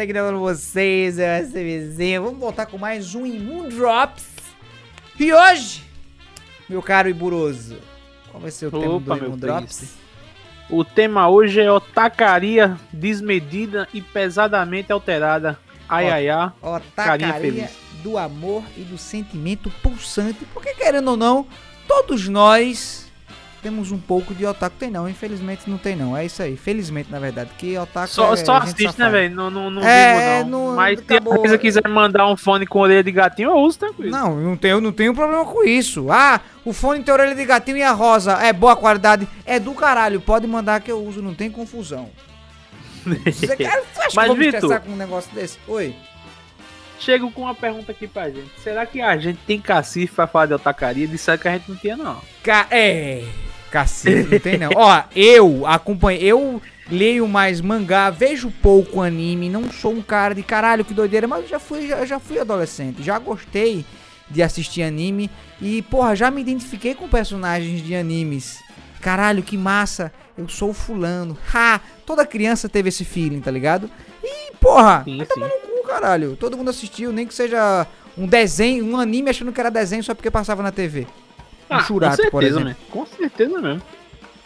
Tudo aqui pra vocês, eu SMzinho. Vamos voltar com mais um Imun Drops. E hoje, meu caro Iburoso, qual vai ser o tema Opa, do meu Imun Drops? príncipe. O tema hoje é otacaria desmedida e pesadamente alterada. Ai, Ó, ai, ai. Ó, Carinha tacaria feliz. do amor e do sentimento pulsante. Porque, querendo ou não, todos nós temos um pouco de otaku. Tem não, infelizmente não tem não. É isso aí. Felizmente, na verdade. Que otaku Só, é só assiste, né, velho? Não, não, não É, não. não- Mas se a quiser mandar um fone com orelha de gatinho, eu uso tranquilo. Não, não tenho, não tenho problema com isso. Ah, o fone tem orelha de gatinho e a rosa é boa qualidade. É do caralho. Pode mandar que eu uso, não tem confusão. Você quer, você acha Mas, que Vitor- com um negócio desse? Oi. Chego com uma pergunta aqui pra gente. Será que a gente tem cacife pra falar de otacaria? Disseram que a gente não tinha, não. Ca é. Cacete, não tem não. Ó, eu acompanho. Eu leio mais mangá, vejo pouco anime, não sou um cara de caralho, que doideira, mas eu já fui, já, já fui adolescente, já gostei de assistir anime e, porra, já me identifiquei com personagens de animes. Caralho, que massa, eu sou fulano. Ha! Toda criança teve esse feeling, tá ligado? E, porra, Sim, sim. no cu, caralho. Todo mundo assistiu, nem que seja um desenho, um anime achando que era desenho só porque passava na TV. Ah, churato, com certeza, mesmo. Com certeza mesmo.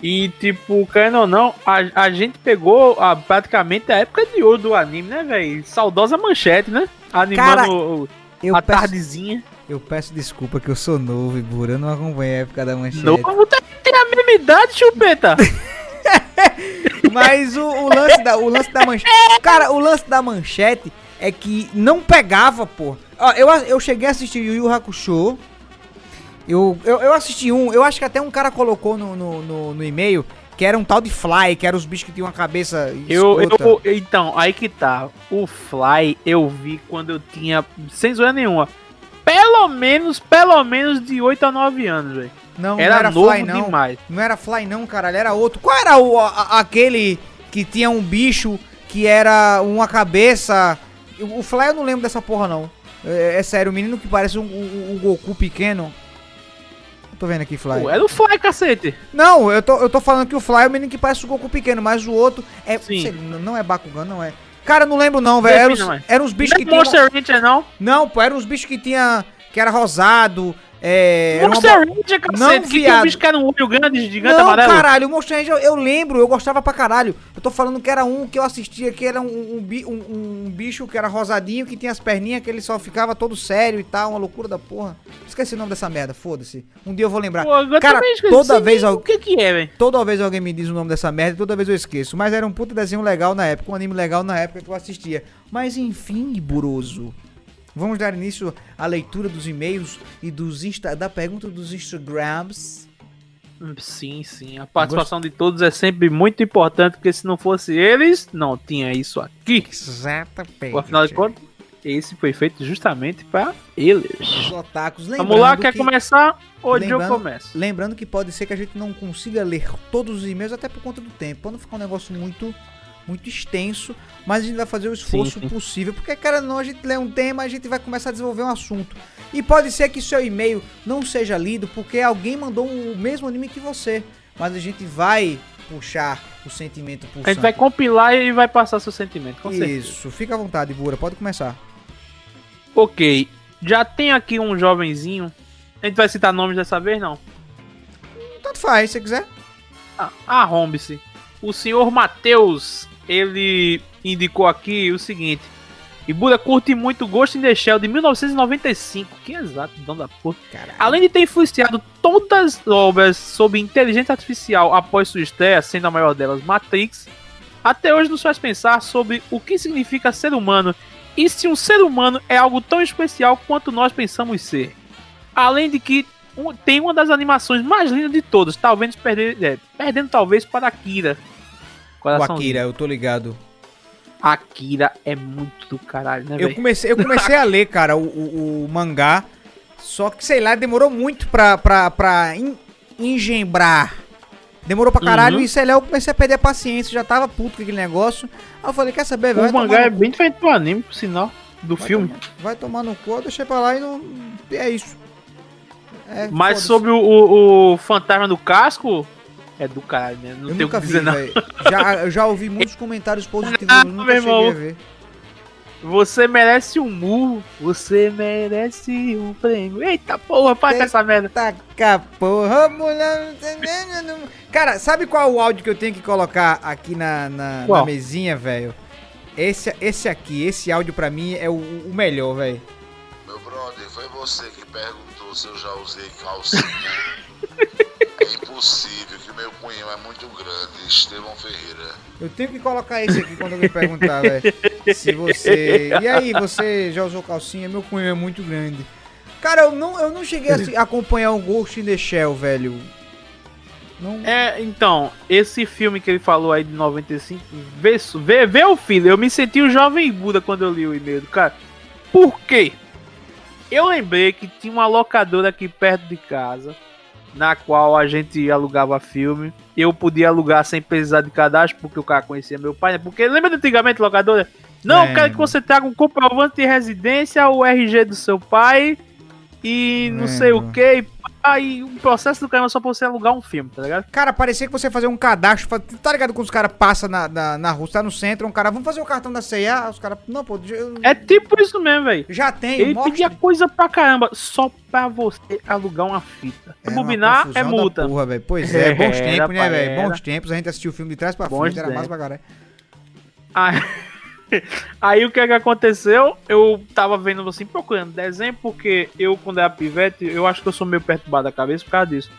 E, tipo, querendo ou não, a, a gente pegou a, praticamente a época de ouro do anime, né, velho? Saudosa manchete, né? Animando Cara, a peço, tardezinha. eu peço desculpa que eu sou novo, Ibura. Eu não acompanhei a época da manchete. Novo tem, tem a mesma idade, chupeta. Mas o, o lance da, o lance da manchete. Cara, o lance da manchete é que não pegava, pô. Ó, eu, eu cheguei a assistir Yu Yu Hakusho. Eu, eu, eu assisti um, eu acho que até um cara colocou no, no, no, no e-mail que era um tal de Fly, que era os bichos que tinham uma cabeça eu, eu, então, aí que tá. O Fly eu vi quando eu tinha, sem zoeira nenhuma, pelo menos, pelo menos de 8 a 9 anos, velho. Não, Era, não era novo Fly, não. demais. Não era Fly não, caralho, era outro. Qual era o, a- aquele que tinha um bicho que era uma cabeça... O o Fly eu não lembro dessa porra, não. É, é sério, o menino que parece um, um- um Goku pequeno. Tô vendo aqui, Fly. Pô, era o Fly, cacete. Não, eu tô, eu tô falando que o Fly é o menino que parece o Goku pequeno, mas o outro é... Sim. sei, não é Bakugan, não é... Cara, eu não lembro não, velho. Eram eram os bichos Não que é tinham... Monster Rancher, não. Não, pô, eram os bichos que tinha... Que era rosado, é... uma Monster bo- Rancher, cacete. Não, que viado. um bicho que era um olho grande, gigante, não, amarelo. caralho, o Monster Rancher eu, eu lembro, eu gostava pra caralho. Eu tô falando que era um que eu assistia, que era um, um, um- um bicho que era rosadinho, que tinha as perninhas, que ele só ficava todo sério e tal, uma loucura da porra. Esqueci o nome dessa merda, foda-se. Um dia eu vou lembrar. Pô, agora Cara, toda vez O al- que que é, velho? Toda vez alguém me diz o nome dessa merda, toda vez eu esqueço. Mas era um puta desenho legal na época, um anime legal na época que eu assistia. Mas enfim, Buroso. Vamos dar início à leitura dos e-mails e dos Insta, da pergunta dos Instagrams. Sim, sim. A participação de todos é sempre muito importante, porque se não fosse eles, não tinha isso aqui. Exatamente. Afinal de contas, esse foi feito justamente para eles. Os otakus, Vamos lá, quer que- começar? Hoje eu lembrando- começo. Lembrando que pode ser que a gente não consiga ler todos os e-mails, até por conta do tempo. Pra não ficar um negócio muito, muito extenso, mas a gente vai fazer o esforço Sim, sim. possível. Porque, cara, não, a gente lê um tema, a gente vai começar a desenvolver um assunto. E pode ser que seu e-mail não seja lido porque alguém mandou o mesmo anime que você. Mas a gente vai puxar o sentimento por A gente vai compilar e vai passar seu sentimento, com certeza. Isso, fica à vontade, Bura, pode começar. Ok, já tem aqui um jovenzinho. A gente vai citar nomes dessa vez, não? Tanto faz, se você quiser. Ah, arrombe-se. O senhor Matheus, ele indicou aqui o seguinte. Ibura curte muito Ghost in the Shell de 1995. Que exato, dão da porra. Caralho. Além de ter influenciado todas as obras sobre inteligência artificial após sua estreia, sendo a maior delas Matrix, até hoje nos faz pensar sobre o que significa ser humano e se um ser humano é algo tão especial quanto nós pensamos ser. Além de que tem uma das animações mais lindas de todas, talvez perder, é, perdendo talvez para Akira. O Coraçãozinho. Akira, eu tô ligado. Akira é muito do caralho, né, Eu velho? comecei, eu comecei a ler, cara, o, o- o mangá. Só que, sei lá, demorou muito pra, pra, pra en- engembrar. Demorou pra caralho Uhum. e sei lá, eu comecei a perder a paciência, já tava puto com aquele negócio. Aí eu falei, quer saber, vai O mangá é bem diferente do anime, por sinal, do Vai filme. tomar- vai tomar no cu, eu deixei pra lá e não. É isso. É, Mas sobre o, o- o fantasma do casco, é do caralho, né? Não Eu tem o nunca que vi, dizer, não. velho. Já, eu já ouvi muitos comentários positivos, Ah, eu nunca meu cheguei irmão. a ver. Você merece um murro, você merece um prêmio. Eita porra, para com essa merda. Taca porra, mulher. Cara, sabe qual é o áudio que eu tenho que colocar aqui na, na, na mesinha, velho? Esse, esse aqui, esse áudio pra mim é o, o melhor, velho. Meu brother, foi você que perguntou se eu já usei calcinha. é impossível, que o meu punhão é muito grande. Estevão Ferreira. Eu tenho que colocar esse aqui quando alguém perguntar, velho. Se você. E aí, você já usou calcinha? Meu punhão é muito grande. Cara, eu não, eu não cheguei a acompanhar o Ghost in the Shell, velho. Não... É, então, esse filme que ele falou aí de 95, vê, vê, vê o filho. Eu me senti um jovem Buda quando eu li o e-mail do cara. Por quê? Eu lembrei que tinha uma locadora aqui perto de casa, na qual a gente alugava filme. Eu podia alugar sem precisar de cadastro, porque o cara conhecia meu pai. Né? Porque lembra de antigamente locadora? Não, é. quero que você traga um comprovante de residência, o RG do seu pai e não sei o que, aí o processo do caramba só pra você alugar um filme, tá ligado? Cara, parecia que você fazia um cadastro. Tá ligado quando os caras passam na, na, na rua, tá no centro, um cara, vamos fazer o cartão da CIA? Os caras, não, pô. Eu... É tipo isso mesmo, velho. Já tem, Ele mostra. pedia coisa pra caramba, só pra você alugar uma fita. É Bobinar é multa. Porra, velho. Pois é, bons tempos, né, velho? Bons tempos, a gente assistiu o filme de trás pra frente, era mais pra caralho. Ah. Aí o que é que aconteceu? Eu tava vendo assim, procurando desenho, porque eu, quando era pivete, eu acho que eu sou meio perturbado da cabeça por causa disso.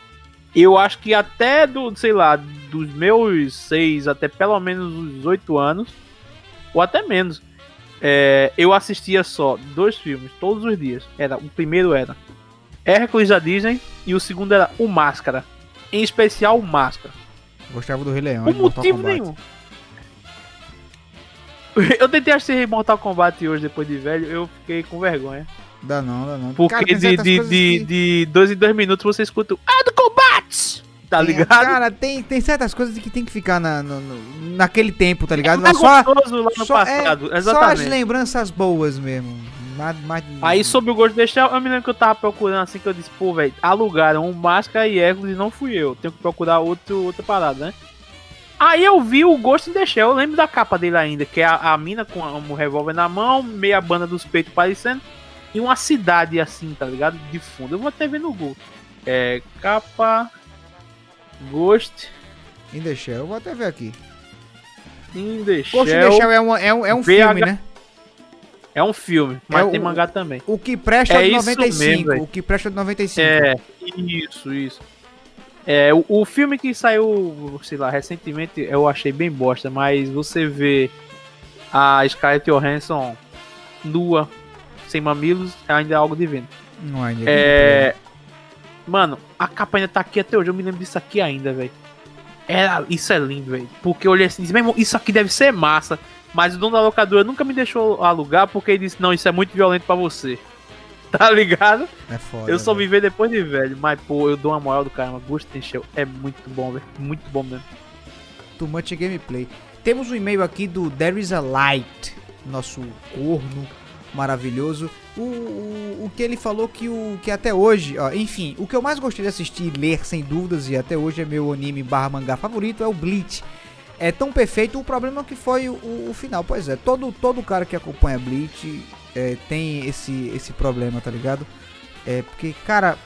Eu acho que até do, sei lá, dos meus seis até pelo menos os oito anos, ou até menos, é, eu assistia só dois filmes todos os dias. Era o primeiro era Hércules da Disney e o segundo era o Máscara. Em especial o Máscara. Gostava do Rei Leão. Por motivo nenhum. Eu tentei assistir Mortal Kombat hoje, depois de velho, eu fiquei com vergonha. Dá não, dá não. Porque cara, de, de, de, que... de dois em dois minutos você escuta o Ah, do Kombat! Tá tem, ligado? Cara, tem, tem certas coisas que tem que ficar na, no, no, naquele tempo, tá ligado? É só, lá no só, passado, é, exatamente. Só as lembranças boas mesmo. Nada mais... Aí sobre o gosto de deixar, eu me lembro que eu tava procurando assim que eu disse, pô, velho, alugaram um Máscara e Hércules e não fui eu. Tenho que procurar outro, outra parada, né? Aí eu vi o Ghost in the Shell, eu lembro da capa dele ainda, que é a, a mina com um revólver na mão, meia banda dos peitos parecendo, e uma cidade assim, tá ligado? De fundo. Eu vou até ver no Google. É, capa Ghost in the Shell, eu vou até ver aqui. In the Ghost in the Shell é um, é um, é um filme, né? É um filme, mas é tem o, mangá também. O que presta é, é de 95. Mesmo, o que presta é de 95. É, isso, isso. É, o, o, filme que saiu, sei lá, recentemente eu achei bem bosta, mas você vê a Scarlett Johansson nua, sem mamilos, ainda é algo divino. Não, ainda é. Mano, a capa ainda tá aqui até hoje, eu me lembro disso aqui ainda, velho. Era, isso é lindo, velho. Porque eu olhei assim, disse, isso aqui deve ser massa. Mas o dono da locadora nunca me deixou alugar porque ele disse, não, isso é muito violento para você. tá ligado? É foda. Eu só vi ver depois de velho, mas pô, eu dou uma moral do caramba. Ghost in Shell é muito bom, velho. Muito bom mesmo. Too much gameplay. Temos um e-mail aqui do There is a Light, nosso corno maravilhoso. O, o, o, que ele falou que o que até hoje, ó, enfim, o que eu mais gostei de assistir e ler sem dúvidas e até hoje é meu anime barra mangá favorito é o Bleach. É tão perfeito, o problema é que foi o, o, final. Pois é, todo todo cara que acompanha Bleach é, tem esse, esse problema, tá ligado? É, porque, cara,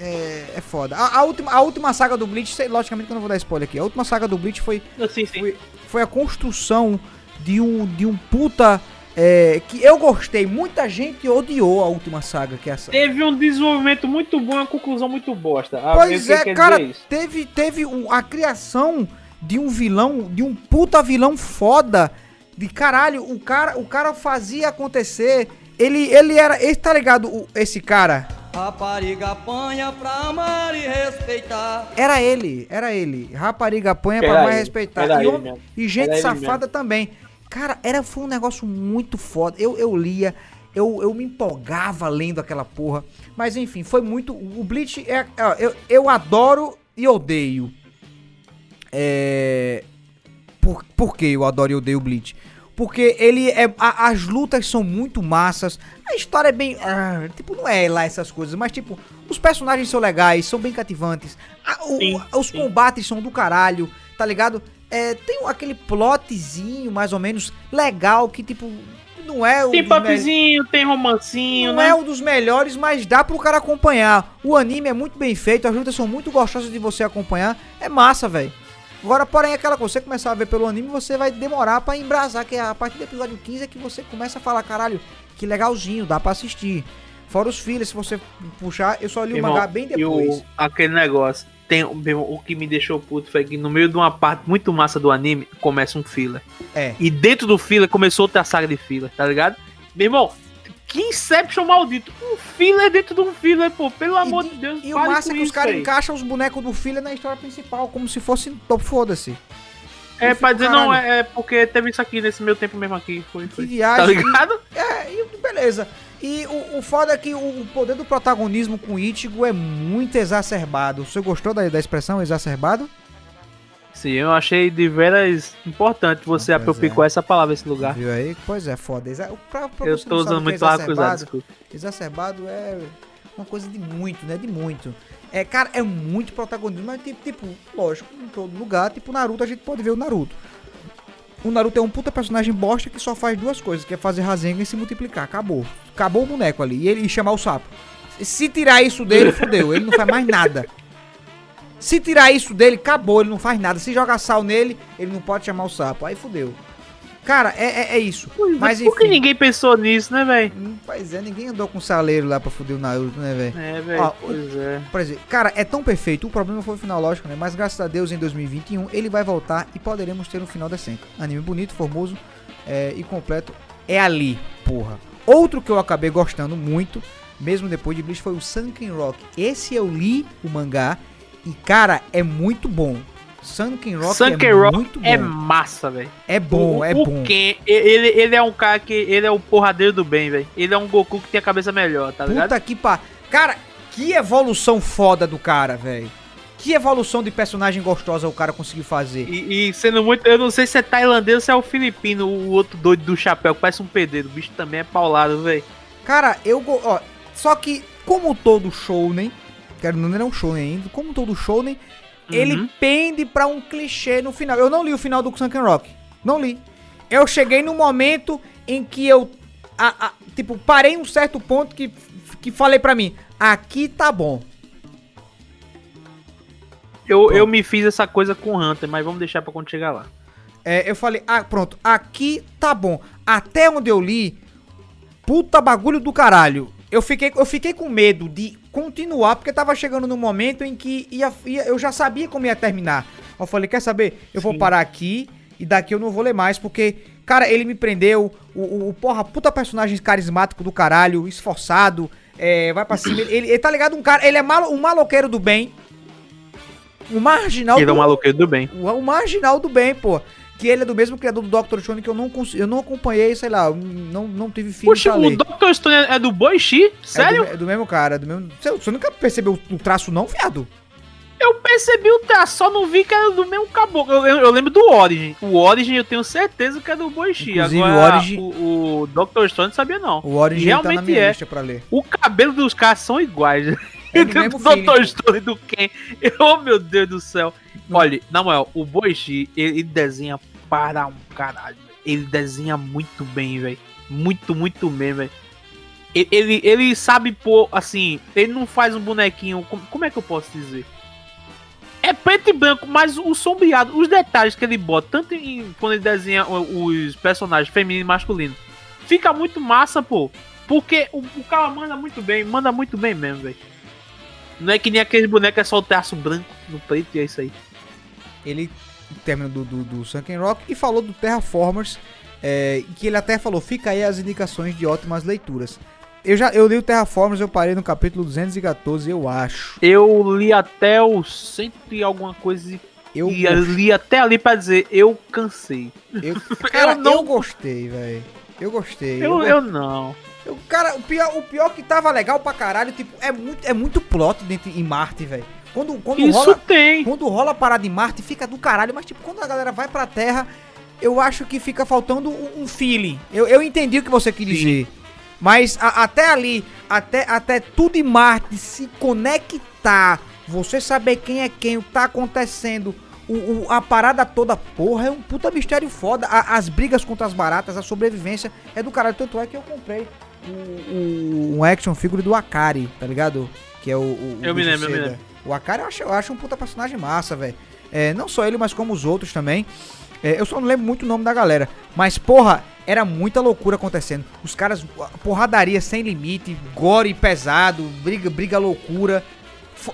é, é foda. A, a, última, a última saga do Bleach, sei, logicamente que eu não vou dar spoiler aqui, a última saga do Bleach foi, sim, sim. foi, foi, a construção de um, de um puta... É, que eu gostei, muita gente odiou a última saga que é essa. Teve um desenvolvimento muito bom, uma conclusão muito bosta. Pois é, cara, teve, teve um, a criação de um vilão, de um puta vilão foda de caralho, o cara, o cara fazia acontecer. Ele, ele era, ele tá ligado, o, esse cara? Rapariga apanha pra amar e respeitar. Era ele, era ele. Rapariga apanha pra amar e respeitar. E, e, gente safada também. Cara, era, foi um negócio muito foda. Eu, eu lia, eu, eu me empolgava lendo aquela porra. Mas enfim, foi muito. O Bleach é. Eu, eu adoro e odeio. É. Por, por que eu adoro e odeio o Bleach? Porque ele é. A, as lutas são muito massas. A história é bem. Ah, tipo, não é lá essas coisas, mas tipo, os personagens são legais, são bem cativantes. A, o, sim, os sim. combates são do caralho, tá ligado? É, tem aquele plotzinho mais ou menos legal que, tipo, não é o Tem dos me- popzinho, tem romancinho, não né? é um dos melhores, mas dá pro cara acompanhar. O anime é muito bem feito, as lutas são muito gostosas de você acompanhar. É massa, velho. Agora, porém, aquela coisa, você começar a ver pelo anime, você vai demorar pra embrasar, que é a partir do episódio 15 é que você começa a falar, caralho, que legalzinho, dá pra assistir. Fora os filhos, se você puxar, eu só li o Irmão, mangá bem depois. o, aquele negócio. Tem, o que me deixou puto foi que no meio de uma parte muito massa do anime começa um filler. É. E dentro do filler começou outra saga de filler, tá ligado? Meu irmão, que Inception maldito. Um filler dentro de um filler, pô. Pelo amor de Deus, E o massa é que os caras encaixam os bonecos do filho na história principal, como se fosse top foda-se. É, pra dizer, não, caralho. é, é porque teve isso aqui nesse meu tempo mesmo aqui. Foi, Que foi. Tá viagem. ligado? É, e beleza. E o, o foda é que o, o poder do protagonismo com Ichigo é muito exacerbado. Você gostou da, da expressão exacerbado? Sim, eu achei de veras importante você pois apropriar essa palavra nesse lugar. Viu aí? Pois é, foda. Exa pra, pra Eu sabe usando é muito lá cruzado, exacerbado, é uma coisa de muito, né? De muito. É, cara, é muito protagonismo, mas tipo, tipo, lógico, em todo lugar, tipo Naruto, a gente pode ver o Naruto. O Naruto é um puta personagem bosta que só faz duas coisas, que é fazer Rasengan e se multiplicar. Acabou. Acabou o boneco ali. E ele e chamar o sapo. Se tirar isso dele, fudeu. Ele não faz mais nada. Se tirar isso dele, acabou. Ele não faz nada. Se jogar sal nele, ele não pode chamar o sapo. Aí fudeu. Cara, é, é, é isso. Mas Por que enfim. ninguém pensou nisso, né, velho? Hum, Pois é, ninguém andou com saleiro lá pra fuder o Naruto, né, velho? É, velho, pois é. Por exemplo, cara, é tão perfeito, o problema foi o final, lógico, né? Mas graças a Deus, em 2021, ele vai voltar e poderemos ter um final decente. Anime bonito, formoso é, e completo. É ali, porra. Outro que eu acabei gostando muito, mesmo depois de Bleach, foi o Sunken Rock. Esse eu li o mangá e, cara, é muito bom. Sunken Rock Sunken é Rock muito bom. É massa, velho. É bom, o, é o bom. Ken, ele, ele é um cara que. Ele é o porradeiro do bem, velho. Ele é um Goku que tem a cabeça melhor, tá ligado? Puta que pa... Cara, que evolução foda do cara, velho. Que evolução de personagem gostosa o cara conseguiu fazer. E, e sendo muito. Eu não sei se é tailandês ou se é o filipino, o outro doido do chapéu, que parece um pedreiro. O bicho também é paulado, velho. Cara, eu ó, só que como todo shounen, quero não é um shounen ainda, como todo shounen, ele Uhum. pende pra um clichê no final. Eu não li o final do Sunken Rock. Não li. Eu cheguei no momento em que eu a- a- tipo, parei um certo ponto que que falei pra mim, aqui tá bom. Eu, eu me fiz essa coisa com o Hunter, mas vamos deixar pra quando chegar lá. É, eu falei, ah, pronto, aqui tá bom. Até onde eu li, puta bagulho do caralho. Eu fiquei, eu fiquei com medo de continuar, porque tava chegando no momento em que ia, ia- eu já sabia como ia terminar. Eu falei, quer saber? Eu vou Sim. parar aqui e daqui eu não vou ler mais, porque, cara, ele me prendeu. O, o, o porra, puta personagem carismático do caralho, esforçado, é, vai pra cima. Ele, ele tá ligado? Um cara, ele é malo, um maloqueiro do bem. Um marginal Ele é um do, maluqueiro do bem. o, o marginal do bem, pô. Que ele é do mesmo criador do Dr. Stone que eu não, eu não acompanhei, sei lá, não, não tive Puxa, pra o. Dr. Stone é do Boichi? Sério? É do, é do mesmo cara, é do mesmo... Você, você nunca percebeu o, traço não, viado? Eu percebi o traço, só não vi que era do mesmo caboclo. Eu, eu- eu lembro do Origin. O Origin eu tenho certeza que é do Boichi. Inclusive, Agora, o Origin- o, o Dr. Stone sabia não. O Origin tá na Realmente minha é. lista pra ler. O cabelo dos caras são iguais. É do do pô. Stone e do Ken. Oh, meu Deus do céu. Olha, na moral, o Boichi, ele desenha para um caralho. Ele desenha muito bem, velho. Muito, muito bem, velho. Ele, ele, sabe pôr, assim, ele não faz um bonequinho. Como, como é que eu posso dizer? É preto e branco, mas o sombreado, os detalhes que ele bota, tanto em, quando ele desenha os personagens feminino e masculino, fica muito massa, pô. Porque o, o cara manda muito bem, manda muito bem mesmo, velho. Não é que nem aquele boneco, é só o traço branco no preto e é isso aí. Ele termina do, do, do Sunken Rock e falou do Terraformers, é, que ele até falou, fica aí as indicações de ótimas leituras. Eu já eu li o Terraformers, eu parei no capítulo 214, eu acho. Eu li até o cento e alguma coisa e Eu, e eu li até ali pra dizer, eu cansei. eu, cara, eu, não- gostei, velho. Eu gostei. Eu, go- eu não. Eu- cara, o pior, o pior que tava legal pra caralho, tipo, é muito, é muito plot dentro em Marte, velho. Quando, quando Isso rola, tem. quando rola a parada em Marte, fica do caralho, mas tipo, quando a galera vai pra Terra, eu acho que fica faltando um, um feeling. Eu, eu entendi o que você quis dizer. Mas a- até ali, até, até tudo em Marte se conectar, você saber quem é quem, o que tá acontecendo, o, o- a parada toda, porra, é um puta mistério foda. A- as brigas contra as baratas, a sobrevivência é do caralho. Tanto é que eu comprei o- o- um action figure do Akari, tá ligado? Que é o. o Eu me lembro, eu me lembro. O Akari eu acho, eu acho um puta personagem massa, velho. É, não só ele, mas como os outros também. É, eu só não lembro muito o nome da galera. Mas, porra, era muita loucura acontecendo. Os caras, porradaria sem limite, gore pesado, briga, briga loucura.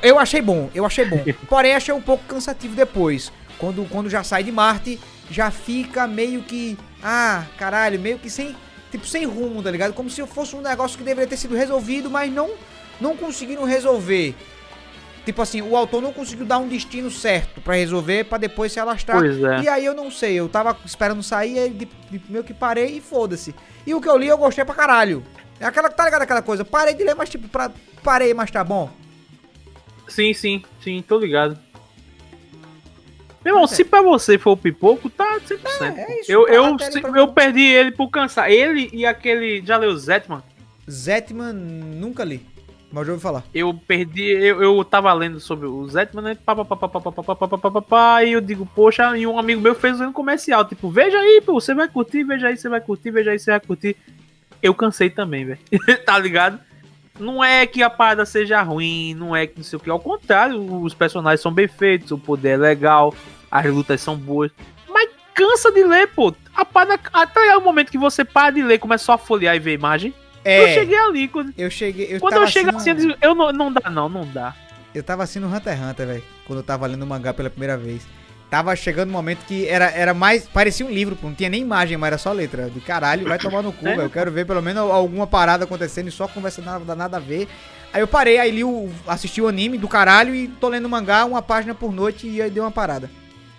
Eu achei bom, eu achei bom. Porém, achei um pouco cansativo depois. Quando, quando já sai de Marte, já fica meio que. Ah, caralho, meio que sem. Tipo, sem rumo, tá ligado? Como se fosse um negócio que deveria ter sido resolvido, mas não, não conseguiram resolver. Tipo assim, o autor não conseguiu dar um destino certo pra resolver, pra depois se alastrar. Pois é. E aí eu não sei, eu tava esperando sair, aí de, de, meio que parei e foda-se. E o que eu li eu gostei pra caralho. É aquela, tá ligado aquela coisa? Parei de ler, mas tipo, pra, parei, mas tá bom. Sim, sim, sim, tô ligado. Meu irmão, É. se pra você for o pipoco, tá 100%. É, é isso, eu, tá eu, pra eu perdi ele por cansar. Ele e aquele. Já leu Zetman? Zetman, nunca li. Mas já ouvi falar. Eu perdi. Eu, eu tava lendo sobre o Zetman, né? Pá, pá, e eu digo, poxa, e um amigo meu fez um comercial. Tipo, veja aí, pô, você vai curtir, veja aí, você vai curtir, veja aí, você vai curtir. Eu cansei também, velho. tá ligado? Não é que a parada seja ruim, não é que não sei o que. Ao contrário, os personagens são bem feitos, o poder é legal, as lutas são boas. Mas cansa de ler, pô. A parada, até o momento que você para de ler, começa só a folhear e ver a imagem. Eu É, cheguei ali. Quando, eu cheguei. Eu quando eu chego assim, eu, digo, eu não, não dá, não, não dá. Eu tava assistindo Hunter x Hunter, velho. Quando eu tava lendo o mangá pela primeira vez. Tava chegando um momento que era, era mais. Parecia um livro, pô. Não tinha nem imagem, mas era só letra. De caralho, vai tomar no cu, É. velho. Eu quero ver pelo menos alguma parada acontecendo e só conversa nada, nada a ver. Aí eu parei, aí li o, assisti o anime do caralho e tô lendo o mangá uma página por noite e aí deu uma parada.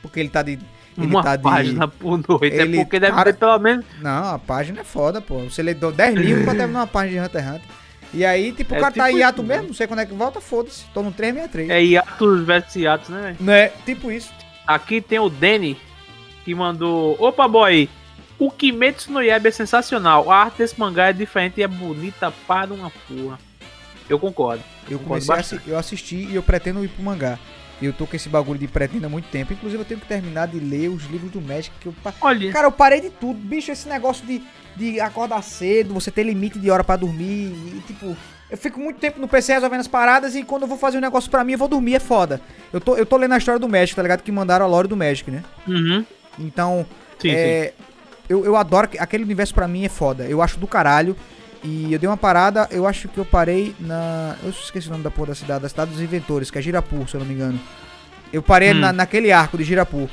Porque ele tá de. Ele Uma tá de. página por noite. ele é porque deve para- ter pelo menos. Não, a página é foda, pô. Você lê 10 livros pra terminar uma página de Hunter x Hunter. E aí, tipo, o É cara tá tipo em hiato isso, mesmo, não sei quando é que volta, foda-se. Tô no 363. É hiatos versus hiatos, né, velho? Né? Tipo isso. Aqui tem o Danny, que mandou. Opa, boy! O Kimetsu no Yaiba é sensacional. A arte desse mangá é diferente e é bonita para uma porra. Eu concordo. Eu Concordo comecei a eu assisti e eu pretendo ir pro mangá. Eu tô com esse bagulho de pretendo há muito tempo. Inclusive, eu tenho que terminar de ler os livros do Magic. Que eu... pa- Olha, Cara, eu parei de tudo. Bicho, esse negócio de, de acordar cedo, você ter limite de hora pra dormir. E, tipo, eu fico muito tempo no PC resolvendo as paradas. E quando eu vou fazer um negócio pra mim, eu vou dormir. É foda. Eu tô, eu tô lendo a história do Magic, tá ligado? Que mandaram a lore do Magic, né? uhum. Então, sim, sim. é, Eu, eu adoro. que- Aquele universo pra mim é foda. Eu acho do caralho. E eu dei uma parada, eu acho que eu parei na. Eu esqueci o nome da porra da cidade, da cidade dos inventores, que é Girapur, se eu não me engano. Eu parei Hum. na, naquele arco de Girapur.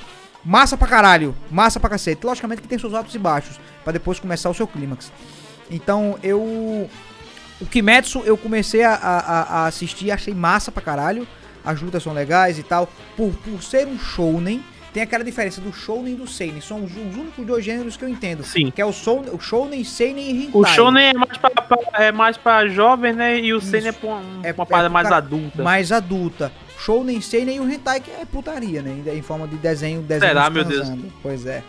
Massa pra caralho, massa pra cacete. Logicamente que tem seus altos e baixos, pra depois começar o seu clímax. Então eu. O Kimetsu eu comecei a, a- a assistir, achei massa pra caralho. As lutas são legais e tal. Por, por ser um shounen, tem aquela diferença do shounen e do seinen. São os, os únicos dois gêneros que eu entendo. Sim. Que é o, soul, o shounen, seinen e hentai. O Shonen é mais pra, pra- é mais pra jovem, né? E o Seinen é pra uma, É- uma é parada mais pra- adulta. mais adulta. Shounen, seinen e o hentai, que é putaria, né? Em forma de desenho, desenho Será, meu Deus? Pois é.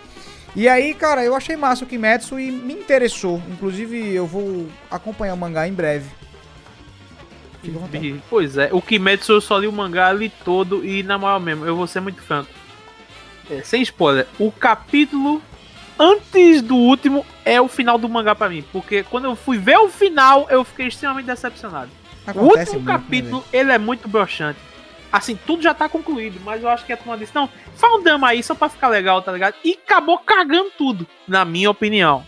E aí, cara, eu achei massa o Kimetsu e me interessou. Inclusive, eu vou acompanhar o mangá em breve. Pois é, o Kimetsu eu só li o mangá ali todo e na moral mesmo, eu vou ser muito franco. É, sem spoiler, o capítulo antes do último é o final do mangá pra mim, porque quando eu fui ver o final, eu fiquei extremamente decepcionado. o Acontece último muito, né, capítulo, ele é muito broxante. Assim, tudo já tá concluído, mas eu acho que a turma disse, não, faz um drama aí só pra ficar legal, tá ligado? E acabou cagando tudo, na minha opinião.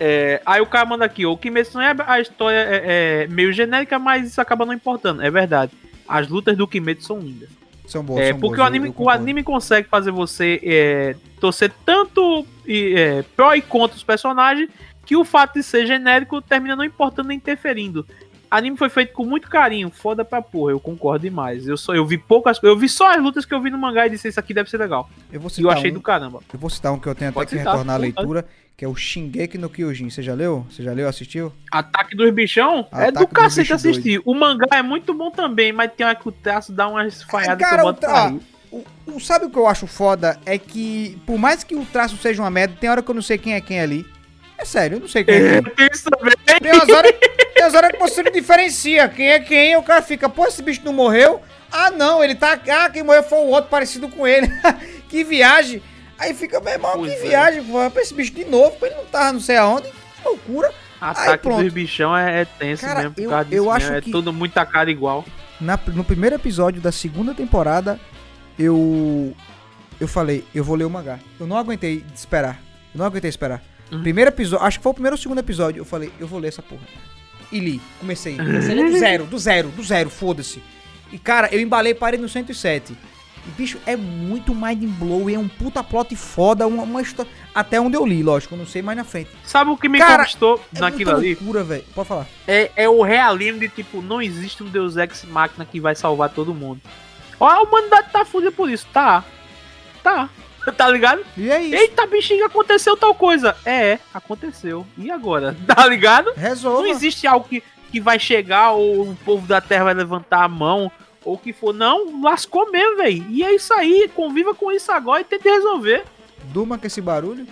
É, aí o cara manda aqui, o Kimetsu não é a história é, é meio genérica, mas isso acaba não importando, é verdade. As lutas do Kimetsu são lindas. São boas, É, são porque boas, o anime, o anime consegue fazer você é, torcer tanto é, pró e contra os personagens que o fato de ser genérico termina não importando nem interferindo. O anime foi feito com muito carinho, foda pra porra, eu concordo demais. Eu, só, eu vi poucas eu vi só as lutas que eu vi no mangá e disse isso aqui deve ser legal. Eu vou E eu citar achei um, do caramba. Eu vou citar um que eu tenho até Pode que citar, retornar à vontade. Que é o Shingeki no Kyojin. Você já leu? Você já leu, assistiu? Ataque dos bichão é Ataque do dos cacete assistir. O mangá é muito bom também, mas tem hora que o traço dá umas falhadas que cara, eu o boto tra-. O, o- sabe o que eu acho foda? É que, por mais que o traço seja uma merda, tem hora que eu não sei quem é quem ali. É sério, eu não sei quem é quem. Tem isso também. Tem umas horas, tem umas horas que você não diferencia quem é quem, e o cara fica, pô, esse bicho não morreu? Ah, não, ele tá. Ah, quem morreu foi o outro parecido com ele. que viagem. Aí fica, meu irmão, Pois que é. viagem, pô, pra esse bicho de novo, pô, ele não tava não sei aonde. Que loucura. Ataque pronto. dos bichão é, é tenso Cara, mesmo. por eu- causa disso eu mesmo, acho é que- tudo muita cara igual. Na- no primeiro episódio da segunda temporada, eu. Eu falei, eu vou ler o mangá. Eu não aguentei esperar. Eu não aguentei esperar. Uhum. Primeiro episódio, acho que foi o primeiro ou o segundo episódio. Eu falei, eu vou ler essa porra. E li. Comecei. Comecei do zero, do zero, do zero, foda-se. E cara, eu embalei e parei no 107. E bicho, é muito mind blowing, é um puta plot foda, uma, uma história. Até onde eu li, lógico, não sei mais na frente. Sabe o que me Cara, conquistou É naquilo muita ali? loucura, velho. Pode falar. É, é o realismo de tipo, não existe um Deus Ex Máquina que vai salvar todo mundo. Ó, a humanidade tá fudida por isso. Tá. Tá. Tá ligado? E é isso. Eita, bichinho, aconteceu tal coisa. É, aconteceu. E agora? Tá ligado? Resolva. Não existe algo que, que vai chegar ou o povo da Terra vai levantar a mão ou o que for. Não, lascou mesmo, velho. E é isso aí. Conviva com isso agora e tente resolver. Durma com esse barulho.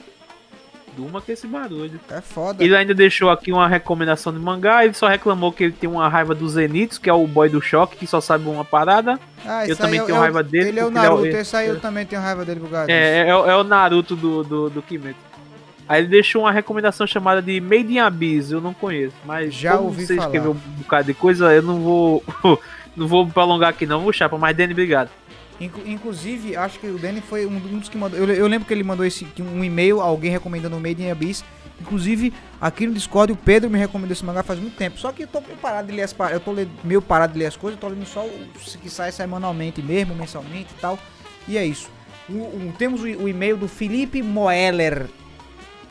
Durma com esse barulho. É foda. Ele ainda deixou aqui uma recomendação de mangá. Ele só reclamou que ele tem uma raiva do Zenitsu, que é o boy do choque, que só sabe uma parada. Ah, Eu também é tenho é o- raiva dele, Ele é o porque ele é o- Naruto, esse aí eu também tenho raiva dele por causa. É, é, o- é o Naruto do, do, do Kimetsu. Aí ele deixou uma recomendação chamada de Made in Abyss. Eu não conheço, mas Já ouvi você falar. escreveu um bocado de coisa, eu não vou. não vou prolongar aqui, não. Vou chapa, mas Danny, obrigado. Inclu- inclusive, acho que o Danny foi um dos que mandou. Eu, eu lembro que ele mandou esse, um e-mail, alguém recomendando o Made in Abyss. Inclusive, aqui no Discord, o Pedro me recomendou esse mangá faz muito tempo. Só que eu tô parado de ler as. Eu tô meio parado de ler as coisas, eu tô lendo só o que sai semanalmente mesmo, mensalmente e tal. E é isso. O- o- temos o, o e-mail do Felipe Moeller.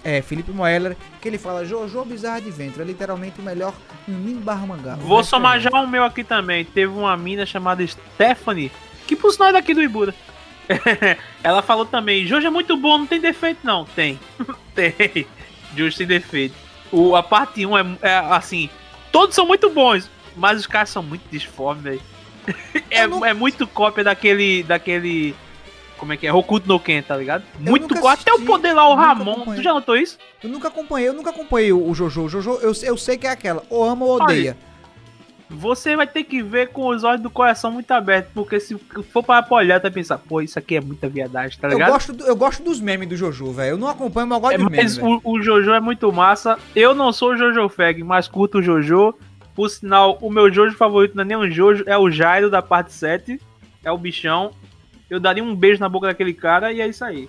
É, Felipe Moeller, que ele fala Jojo Bizarre Adventure, é literalmente o melhor anime barra mangá. Vou é somar já o meu aqui também. Teve uma mina chamada Stephanie, que por sinal é daqui do Ibura. Ela falou também, Jojo é muito bom, não tem defeito não. Tem. tem. Jojo tem defeito. O, a parte 1 é, é assim, todos são muito bons, mas os caras são muito disformes, velho. É, não- é muito cópia daquele, daquele, como é que é, Hokuto no Ken, tá ligado? Muito nunca cópia. Até o assisti, poder lá, o Ramon, acompanhei. tu já notou isso? Eu nunca acompanhei, eu nunca acompanhei o, Jojo. O Jojo, eu, eu sei que é aquela, ou ama ou odeia. Você vai ter que ver com os olhos do coração muito abertos, porque se for para olhar, vai pensar, pô, isso aqui é muita viadagem, tá eu, ligado? gosto do- eu gosto dos memes do Jojo, velho. Eu não acompanho, mas eu gosto É, dos memes, mas o, o Jojo é muito massa. Eu não sou o Jojo Fag, mas curto o Jojo. Por sinal, o meu Jojo favorito não é nem o Jojo, é o Jairo da parte 7. É o bichão. Eu daria um beijo na boca daquele cara e é isso aí.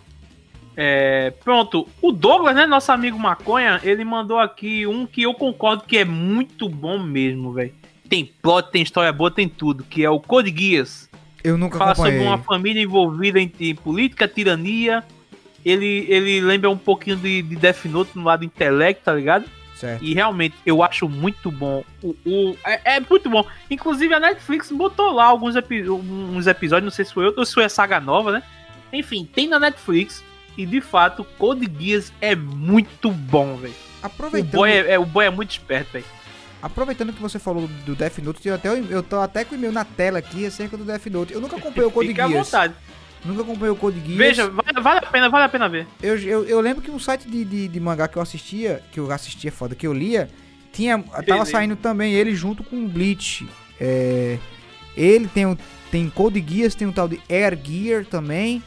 É, pronto, o Douglas, né, nosso amigo Maconha, ele mandou aqui um que eu concordo que é muito bom mesmo, velho. Tem plot, tem história boa, tem tudo, que é o Code Geass. Eu nunca Fala sobre acompanhei. uma família envolvida em, em política, tirania. Ele, ele lembra um pouquinho de, de Death Note no lado intelecto, tá ligado? Certo. E realmente eu acho muito bom. O, o- é, é muito bom. Inclusive a Netflix botou lá alguns epi- uns episódios, não sei se foi outro ou se foi a saga nova, né? Enfim, tem na Netflix. E de fato, Code Geass é muito bom, velho. O Aproveitando, boy é, é- o boy é muito esperto, velho. aproveitando que você falou do Death Note, eu, até, eu tô até com o e-mail na tela aqui acerca do Death Note. Eu nunca acompanhei o Code Fica à Geass. vontade. Nunca acompanhei o Code Geass. Veja, vale, vale a pena, vale a pena ver. Eu, eu, eu lembro que um site de, de, de mangá que eu assistia, que eu assistia foda, que eu lia, tinha, tava saindo também ele junto com o Bleach. É, ele tem, o, tem Code Geass, tem um tal de Air Gear também.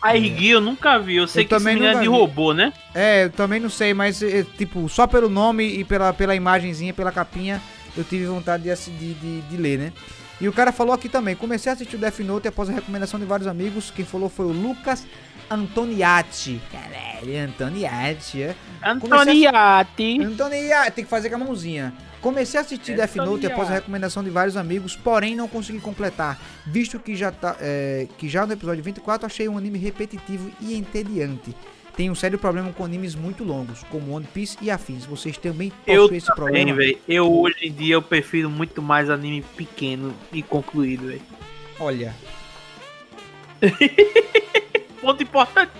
A Ergui eu nunca vi. Eu sei Eu que esse também menino é de vi. robô, né? É, eu também não sei, mas é, tipo, só pelo nome e pela, pela imagenzinha, pela capinha, eu tive vontade de, de, de, de ler, né? E o cara falou aqui também, comecei a assistir o Death Note após a recomendação de vários amigos, quem falou foi o Lucas Antoniati. Caralho, Antoniati, é? Antoniati. Antoniati, tem que fazer com a mãozinha. Comecei a assistir Death Note após a recomendação de vários amigos, porém não consegui completar, visto que já, tá, é, que já no episódio 24 achei um anime repetitivo e entediante. Tenho um sério problema com animes muito longos, como One Piece e afins. Vocês também Eu possuem esse também, problema? velho. Eu hoje em dia eu prefiro muito mais anime pequeno e concluído, velho. Olha, Ponto importante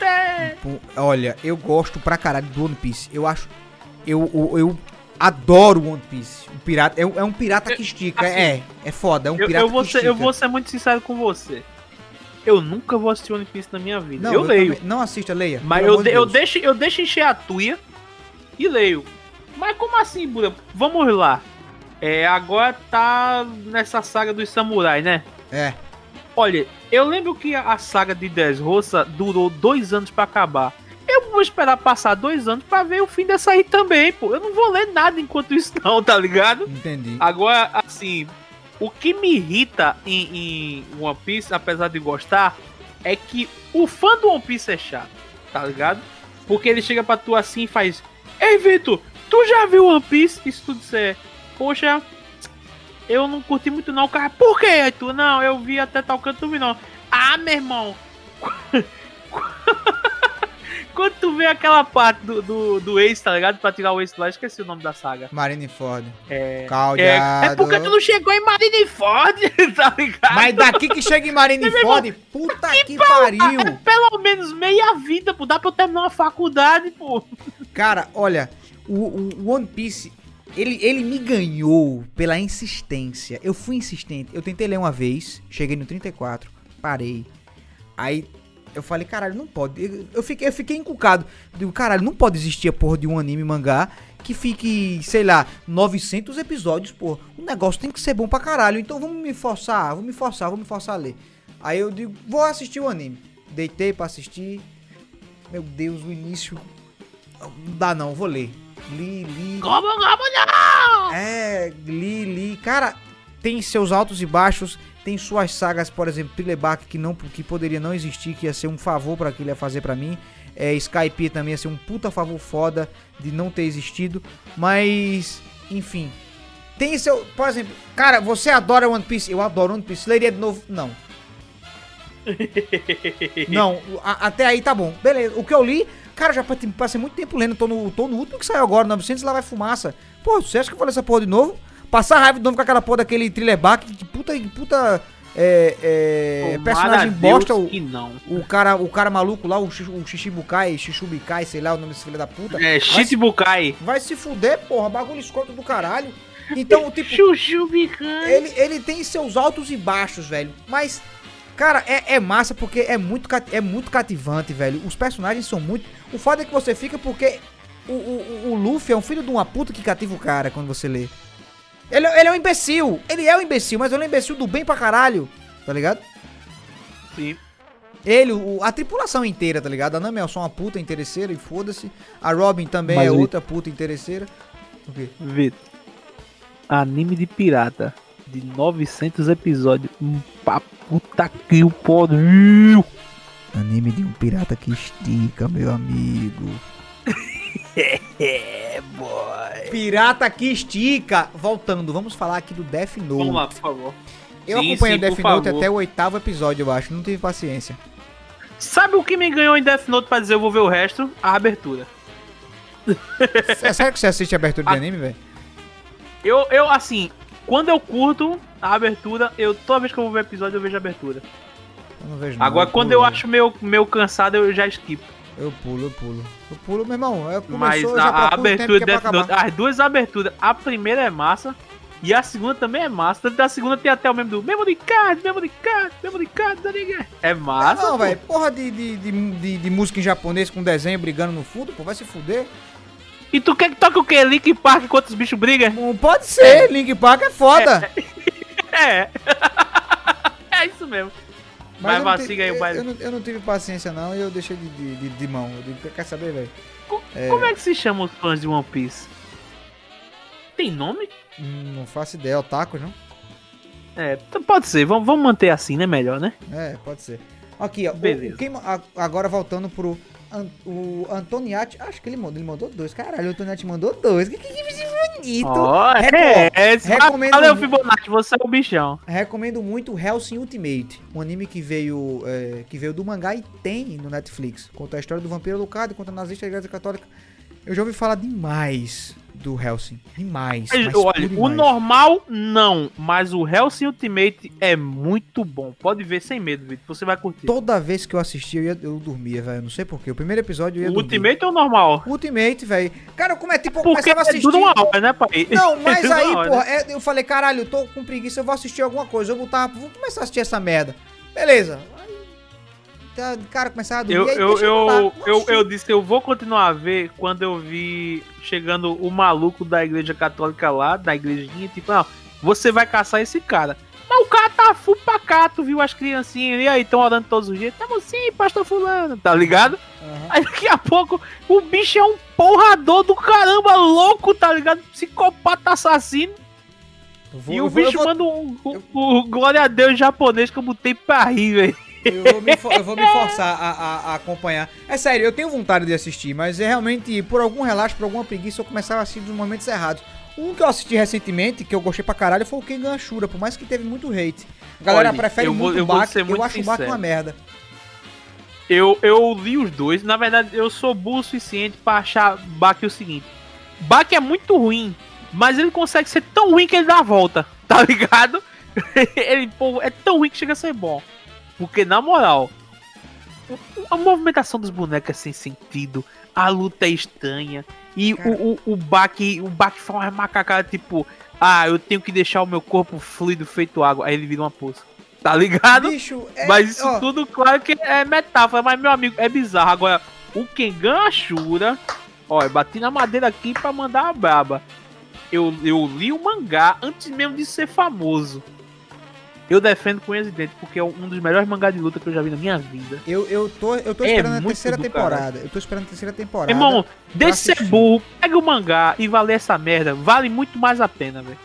pô, olha, eu gosto pra caralho do One Piece. Eu acho, eu, eu, eu adoro One Piece. O pirata é, um- é um pirata que estica, assim, é, é foda, é um Eu, pirata eu, vou que ser, estica. eu vou ser muito sincero com você. Eu nunca vou assistir One Piece na minha vida. Não, eu, leio. também- não assista, leia. Mas eu, de eu, deixo, eu deixo encher a tuia e leio. Mas como assim, Buda? Vamos lá. É, agora tá nessa saga dos samurais, né? É. Olha, eu lembro que a saga de Dressrosa durou dois anos pra acabar. Eu vou esperar passar dois anos pra ver o fim dessa aí também, pô. Eu não vou ler nada enquanto isso não, tá ligado? Entendi. Agora, assim, o que me irrita em, em One Piece, apesar de gostar, é que o fã do One Piece é chato, tá ligado? Porque ele chega pra tu assim e faz: Ei, Vitor, tu já viu One Piece? E se tu disser, poxa, eu não curti muito não, cara. Por que, Aí tu? Não, eu vi até tal canto, tu vi não. Ah, meu irmão. Quando tu vê aquela parte do, do, do Ace, tá ligado? Pra tirar o Ace lá, esqueci o nome da saga. Marineford. É. É, Caldeado. é porque tu não chegou em Marineford, tá ligado? Mas daqui que chega em Marineford, puta que, pariu. É pelo menos meia vida, pô. Dá pra eu terminar uma faculdade, pô. Cara, olha, o, o One Piece, ele, ele me ganhou pela insistência. Eu fui insistente. Eu tentei ler uma vez, cheguei no 34, parei. Aí eu falei, caralho, não pode. Eu fiquei, eu fiquei encucado. Digo, caralho, não pode existir a porra de um anime mangá que fique, sei lá, 900 episódios, porra. O negócio tem que ser bom pra caralho. Então vamos me forçar, vamos me forçar, vamos me forçar a ler. Aí eu digo, vou assistir o anime. Deitei pra assistir. Meu Deus, o início. Não dá não, vou ler. Li, li. Como, como não? É, li, li. Cara, tem seus altos e baixos. Tem suas sagas, por exemplo, Trileback, que, não, que poderia não existir, que ia ser um favor para que ele ia fazer para mim. É, Skype também ia ser um puta favor foda de não ter existido. Mas, enfim. Tem seu. Por exemplo, cara, você adora One Piece? Eu adoro One Piece. Leria de novo? Não. Não, a- até aí tá bom. Beleza. O que eu li, cara, já pa- passei muito tempo lendo. Tô no, tô no último que saiu agora, 900 lá vai fumaça. Pô, você acha que eu vou ler essa porra de novo? Passar raiva de novo com aquela porra daquele Trileback, que puta, puta é, é, personagem bosta. O, o, cara, o cara maluco lá, o, o Shishubikai, sei lá o nome desse filho da puta. É, vai, Shichibukai. vai se fuder, porra, bagulho escroto do caralho. Então, tipo, Chuchubikai. ele, ele tem seus altos e baixos, velho. Mas, cara, é, é massa porque é muito, é muito cativante, velho. Os personagens são muito. O foda é que você fica porque o, o, o Luffy é um filho de uma puta que cativa o cara quando você lê. Ele, ele é um imbecil. Ele é um imbecil, mas ele é um imbecil do bem pra caralho. Tá ligado? Sim. Ele, o- a tripulação inteira, tá ligado? A Nami é só uma puta interesseira e foda-se. A Robin também Mas é o- outra puta interesseira. O quê? Vitor. Anime de pirata. De 900 episódios. Um pra puta que o pariu. Anime de um pirata que estica, meu amigo. É, boy. Pirata que estica. Voltando, vamos falar aqui do Death Note. Vamos lá, por favor. Eu Sim, acompanhei sim, o Death Note favor. até o oitavo episódio, eu acho. Não tive paciência. Sabe o que me ganhou em Death Note pra dizer eu vou ver o resto? A abertura. É sério que você assiste a abertura de A- anime, velho? Eu, eu, assim, quando eu curto a abertura, eu toda vez que eu vou ver episódio, eu vejo a abertura. Eu não vejo não, Agora, quando pulo, eu acho meio, meio cansado, eu já skipo. Eu pulo, eu pulo. Eu pulo, meu irmão. É, Mas começou, eu a, a abertura de é. Note, as duas aberturas, a primeira é massa e a segunda também é massa. Tanto da segunda tem até o mesmo do Memory Card, Memory Card, Memory Card, tá ligado? É massa. não, velho. Porra de, de, de, de- de música em japonês com desenho brigando no fundo, pô. Vai se fuder. E tu quer que toque o quê? Link Park enquanto os bichos brigam? Não pode ser. Link Park é foda. É. é isso mesmo. Mas siga aí o baile. eu, não, eu não tive paciência, não. E eu deixei de, de, de, de mão. Eu digo, quer saber, velho? Como é que se chamam os fãs de One Piece? Tem nome? Hum, Não faço ideia. Otaku, não? É, pode ser. Vamos, vamos manter assim, né? Melhor, né? É, pode ser. Aqui, ó. Beleza. o quem agora voltando pro. An- o Antoniati. Acho que ele mandou. Ele mandou dois. Caralho, o Antoniati mandou dois. Que que que bonito. Reco- é, é, recomendo Valeu, muito. Fibonacci, você é o bichão. Recomendo muito Hellsing Ultimate, um anime que veio, é, que veio do mangá e tem no Netflix. Conta a história do vampiro Alucard, conta a nazista da Igreja Católica. Eu já ouvi falar demais do Hellsing. Demais. Mas, olha, por o demais. normal não, mas o Hellsing Ultimate é muito bom. Pode ver sem medo, Vitor. Você vai curtir. Toda vez que eu assistia, eu, ia- eu dormia, velho. Não sei porquê. O primeiro episódio eu ia O dormir. Ultimate ou o normal? Ultimate, velho. Cara, como é tipo, eu Porque a é assistir. tudo uma hora, né, pai? Não, É mas tudo aí, hora, porra, né? é, eu falei, caralho, eu tô com preguiça, eu vou assistir alguma coisa. Eu botava, vou começar a assistir essa merda. Beleza. Tá, cara, começava a dormir. Eu, eu, eu, eu, eu disse, eu vou continuar a ver quando eu vi chegando o maluco da igreja católica lá, da igrejinha, tipo, não, você vai caçar esse cara. Mas o cara tá full pacato, viu as criancinhas ali, aí estão orando todos os dias. Tamo sim, pastor fulano, tá ligado? Aham. Aí daqui a pouco o bicho é um porrador do caramba, louco, tá ligado? Psicopata assassino. Vou- e o vou- bicho vou- manda um, um- um glória a Deus japonês que eu botei pra rir, velho. Eu vou, me, eu vou me forçar a, a- a acompanhar. É sério, eu tenho vontade de assistir, mas é realmente por algum relaxo, por alguma preguiça, eu começava a assistir nos momentos errados. Um que eu assisti recentemente, que eu gostei pra caralho, foi o Kengan Ashura, por mais que teve muito hate. A galera Olha, prefere eu vou- muito eu Bach, ser eu muito acho o Bach sincero. uma merda. Eu, eu li os dois. Na verdade, eu sou burro o suficiente pra achar Bach o seguinte: Bach é muito ruim, mas ele consegue ser tão ruim que ele dá a volta, tá ligado? ele pô, é tão ruim que chega a ser bom. Porque, na moral, a movimentação dos bonecos é sem sentido, a luta é estranha. E Cara. o, o, o Bach, o Bach fala uma macacada tipo: Ah, eu tenho que deixar o meu corpo fluido feito água. Aí ele vira uma poça. Tá ligado? Bicho, é, Mas isso ó, tudo, claro que é metáfora, mas meu amigo, é bizarro. Agora, o Kengan Ashura, ó, eu bati na madeira aqui pra mandar a braba. Eu, eu li o mangá antes mesmo de ser famoso. Eu defendo com unhas e dentes, porque é um dos melhores mangás de luta que eu já vi na minha vida. eu, eu tô, eu tô É esperando a muito terceira temporada. Eu tô esperando a terceira temporada. Irmão, deixa de ser burro, pega o mangá e valer essa merda. Vale muito mais a pena, velho.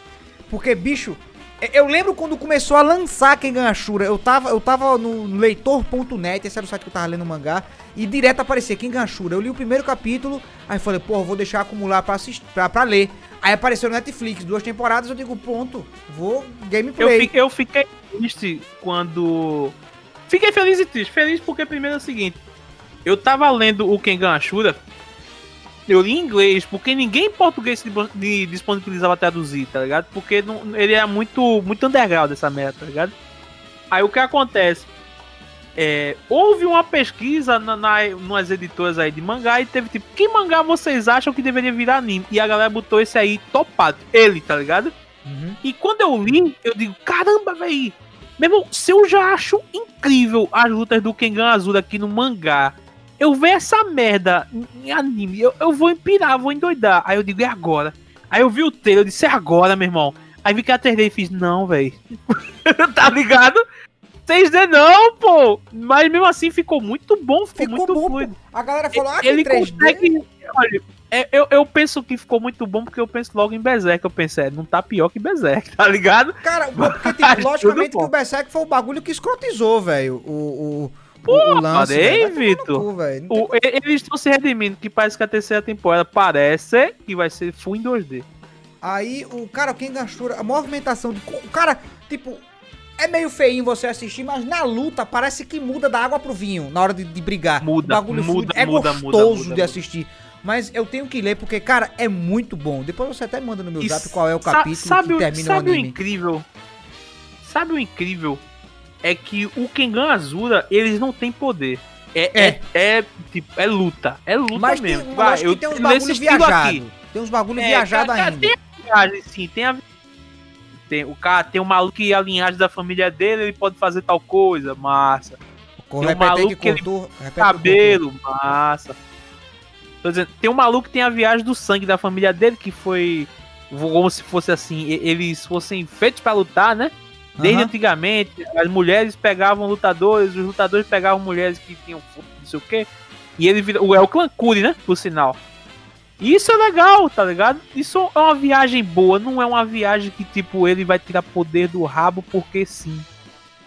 Porque, bicho, é- eu lembro quando começou a lançar Kengan Ashura, eu tava, eu tava no leitor.net, esse era o site que eu tava lendo o mangá, e direto aparecia Kengan Ashura. Eu li o primeiro capítulo, aí falei, pô, vou deixar acumular pra, assistir, pra, pra ler. Aí apareceu no Netflix, duas temporadas, eu digo, pronto, vou Eu, gameplay. fi- eu fiquei triste quando. Fiquei feliz e triste. Feliz porque, primeiro, é o seguinte: eu tava lendo o Kengan Ashura, eu li em inglês, porque ninguém em português se disponibilizava traduzir, tá ligado? Porque não- ele é muito, muito underground essa merda, tá ligado? Aí o que acontece? É, houve uma pesquisa na, na, nas editoras aí de mangá e teve tipo, que mangá vocês acham que deveria virar anime? E a galera botou esse aí topado, ele, tá ligado? Uhum. E quando eu li, eu digo, caramba, velho. Meu irmão, se eu já acho incrível as lutas do Kengan Azul aqui no mangá, eu ver essa merda em- anime, eu, eu vou empirar, vou endoidar. Aí eu digo, é agora. Aí eu vi o trailer, eu disse, é agora, meu irmão. Aí vi que a 3D e fiz, não, velho. tá ligado? 3D não, pô. Mas mesmo assim ficou muito bom, ficou, Ficou muito bom, fluido. pô. A galera falou, ah, que Ele 3D. consegue. Olha, é, eu, eu penso que ficou muito bom porque eu penso logo em Berserk. Eu pensei, é, não tá pior que Berserk, tá ligado? Cara, porque, tipo, Tudo logicamente que o Berserk foi o bagulho que escrotizou, velho, o, o, Pô, o lance. parei, Vitor. tem eles estão se redimindo, que parece que a terceira temporada parece que vai ser full em 2D. Aí o cara, o Kengan Ashura, a movimentação do. O cara, tipo, é meio feinho você assistir, mas na luta parece que muda da água pro vinho na hora de, de brigar. Muda, O bagulho muda. É muda, gostoso muda, muda, de muda. assistir. Mas eu tenho que ler porque, cara, é muito bom. Depois você até manda no meu zap qual é o capítulo sabe, que o- termina sabe o o anime. incrível? Sabe o incrível? É que o Kengan Azura, eles não têm poder. É, é. é, tipo, é luta. É luta Mas tem, mesmo. eu Vai, acho que tem uns bagulho viajado. Tem uns bagulho É, viajado ainda. Tem a viagem, sim. Tem a tem, o cara tem um maluco que a linhagem da família dele, ele pode fazer tal coisa, massa. Com tem um maluco que ele- repete que Cabelo, massa. Tô dizendo, tem um maluco que tem a viagem do sangue da família dele, que foi como se fosse assim, eles fossem feitos pra lutar, né? Desde antigamente, as mulheres pegavam lutadores, os lutadores pegavam mulheres que tinham não sei o quê. E ele vira, é o clã Curi, né? Por sinal. Isso é legal, tá ligado? Isso é uma viagem boa, não é uma viagem que, tipo, ele vai tirar poder do rabo porque sim.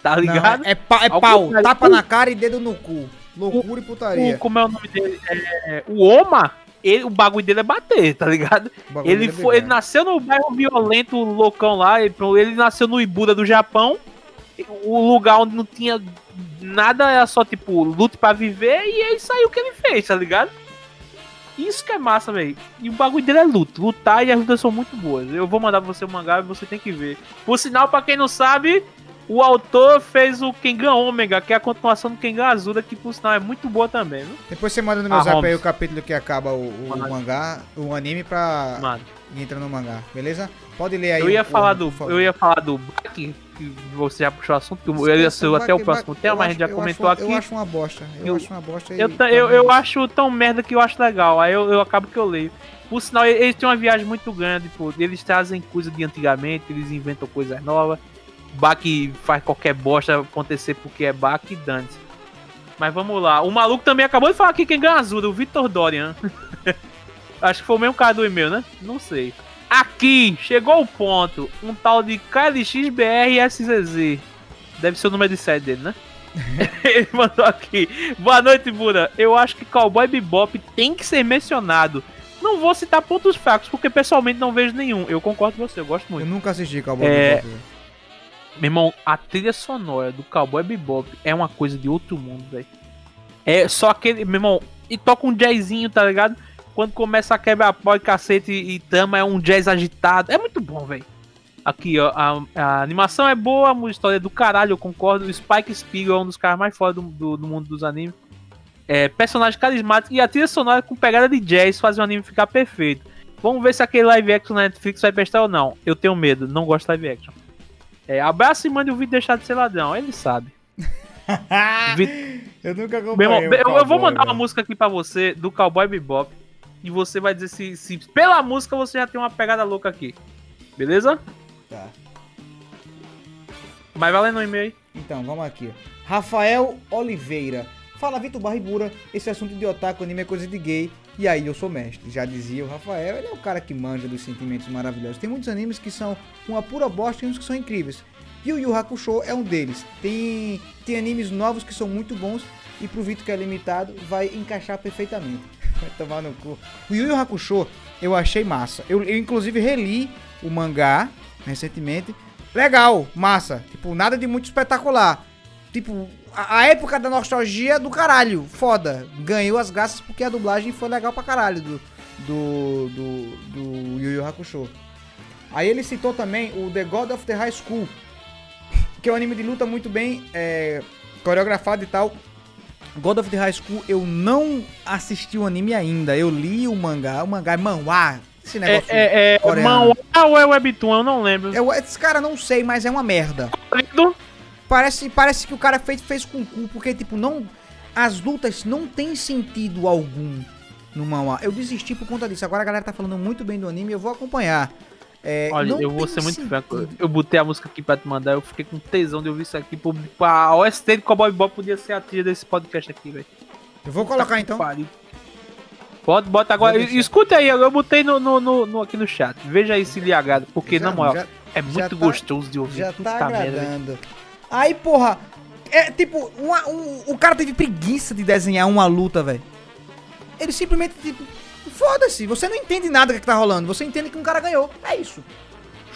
Tá Não, ligado? é, pa- é pau, contrário. tapa na cara e dedo no cu. Loucura e putaria. O, como é o nome dele? É, o Oma, ele- o bagulho dele é bater, tá ligado? O Ele, é foi, ele nasceu no bairro violento, loucão lá. Ele, ele nasceu no Ibura do Japão. O lugar onde não tinha nada, era só tipo luta pra viver. E é aí o que ele fez, tá ligado? Isso que é massa, velho. E o bagulho dele é luta. Lutar e as lutas são muito boas. Eu vou mandar pra você o mangá e você tem que ver. Por sinal, pra quem não sabe, o autor fez o Kengan Omega, que é a continuação do Kengan Azura, que por sinal é muito boa também, viu? Depois você manda no meu Ah, zap aí Holmes. o capítulo que acaba o, o mangá, o anime pra, Mano. E entra no mangá, beleza? Pode ler aí. Eu ia o- falar o- do. Eu ia falar do Baki, que você já puxou o assunto, que eu ia ser até o próximo tema, mas a gente já comentou acho, aqui. Eu acho uma bosta. Eu, Eu- acho uma bosta. Eu, eu, eu acho tão merda que eu acho legal. Aí eu, eu acabo que eu leio. Por sinal, eles têm uma viagem muito grande, pô. Eles trazem coisa de antigamente, eles inventam coisas novas. Baki faz qualquer bosta acontecer porque é Baki e dane Mas vamos lá. O maluco também acabou de falar aqui quem ganha azul, o Vitor Dorian. Acho que foi o mesmo cara do e-mail, né? Não sei. Aqui, chegou o ponto. Um tal de KLXBRSZZ. Deve ser o número de série dele, né? Ele mandou aqui. Boa noite, Bura. Eu acho que Cowboy Bebop tem que ser mencionado. Não vou citar pontos fracos, porque pessoalmente não vejo nenhum. Eu concordo com você, eu gosto muito. Eu nunca assisti Cowboy É, Bebop. Meu irmão, a trilha sonora do Cowboy Bebop é uma coisa de outro mundo, velho. É só aquele, meu irmão, e toca um jazzinho, tá ligado? Quando começa a quebrar pó e cacete e, tama, é um jazz agitado. É muito bom, velho. Aqui, ó, a, a animação é boa, a história é do caralho, eu concordo. O Spike Spiegel é um dos caras mais foda do, do, do mundo dos animes. É, personagem carismático e a trilha sonora com pegada de jazz faz o anime ficar perfeito. Vamos ver se aquele live action na Netflix vai prestar ou não. Eu tenho medo, não gosto de live action. É, abraço e mande o vídeo deixar de ser ladrão, ele sabe. Eu nunca Meu acompanhei. o eu, eu vou Cowboy, mandar uma música aqui pra você do Cowboy Bebop e você vai dizer se, se pela música você já tem uma pegada louca aqui. Beleza? Tá. Mas vai lendo o e-mail aí. Então, vamos aqui. Rafael Oliveira. Fala, Vitor Barribura. Esse assunto de otaku anime é coisa de gay. E aí, eu sou mestre. Já dizia o Rafael, ele é o cara que manja dos sentimentos maravilhosos. Tem muitos animes que são uma pura bosta e uns que são incríveis. E o Yu Yu Hakusho é um deles. Tem, tem animes novos que são muito bons. E pro Vitor que é limitado, vai encaixar perfeitamente. Vai tomar no cu. O Yu Yu Hakusho, eu achei massa. Eu, eu inclusive reli o mangá recentemente. Legal, massa. Tipo, nada de muito espetacular. Tipo, a, a época da nostalgia do caralho. Foda. Ganhou as graças porque a dublagem foi legal pra caralho do, do, do, do Yu Yu Hakusho. Aí ele citou também o The God of the High School, que é um anime de luta muito bem é, coreografado e tal. God of the High School, eu não assisti o anime ainda. Eu li o mangá. O mangá é manhwa. Esse É, negócio. é, é coreano. Manhwa ou é Webtoon? Eu não lembro. Eu, esse cara não sei, mas é uma merda. Parece, parece que o cara fez, fez com cu, porque, tipo, não. As lutas não tem sentido algum no manhwa. Eu desisti por conta disso. Agora a galera tá falando muito bem do anime, eu vou acompanhar. É, Olha, eu vou ser muito sentido. franco. Eu botei a música aqui pra te mandar, eu fiquei com tesão de ouvir isso aqui. Pô, a OST de Cowboy Bob podia ser a trilha desse podcast aqui, velho. Eu vou colocar então. Pariu. Pode, bota agora. Escuta aí, eu botei no, no, no- no- aqui no chat. Veja aí se lhe agrada, porque Já- na moral, já- é muito tá- gostoso de ouvir. Já Puta tá merda, agradando. Aí, porra, é tipo, uma- um- o cara teve preguiça de desenhar uma luta, velho. Ele simplesmente, tipo, foda-se, você não entende nada do que tá rolando, você entende que um cara ganhou. É isso.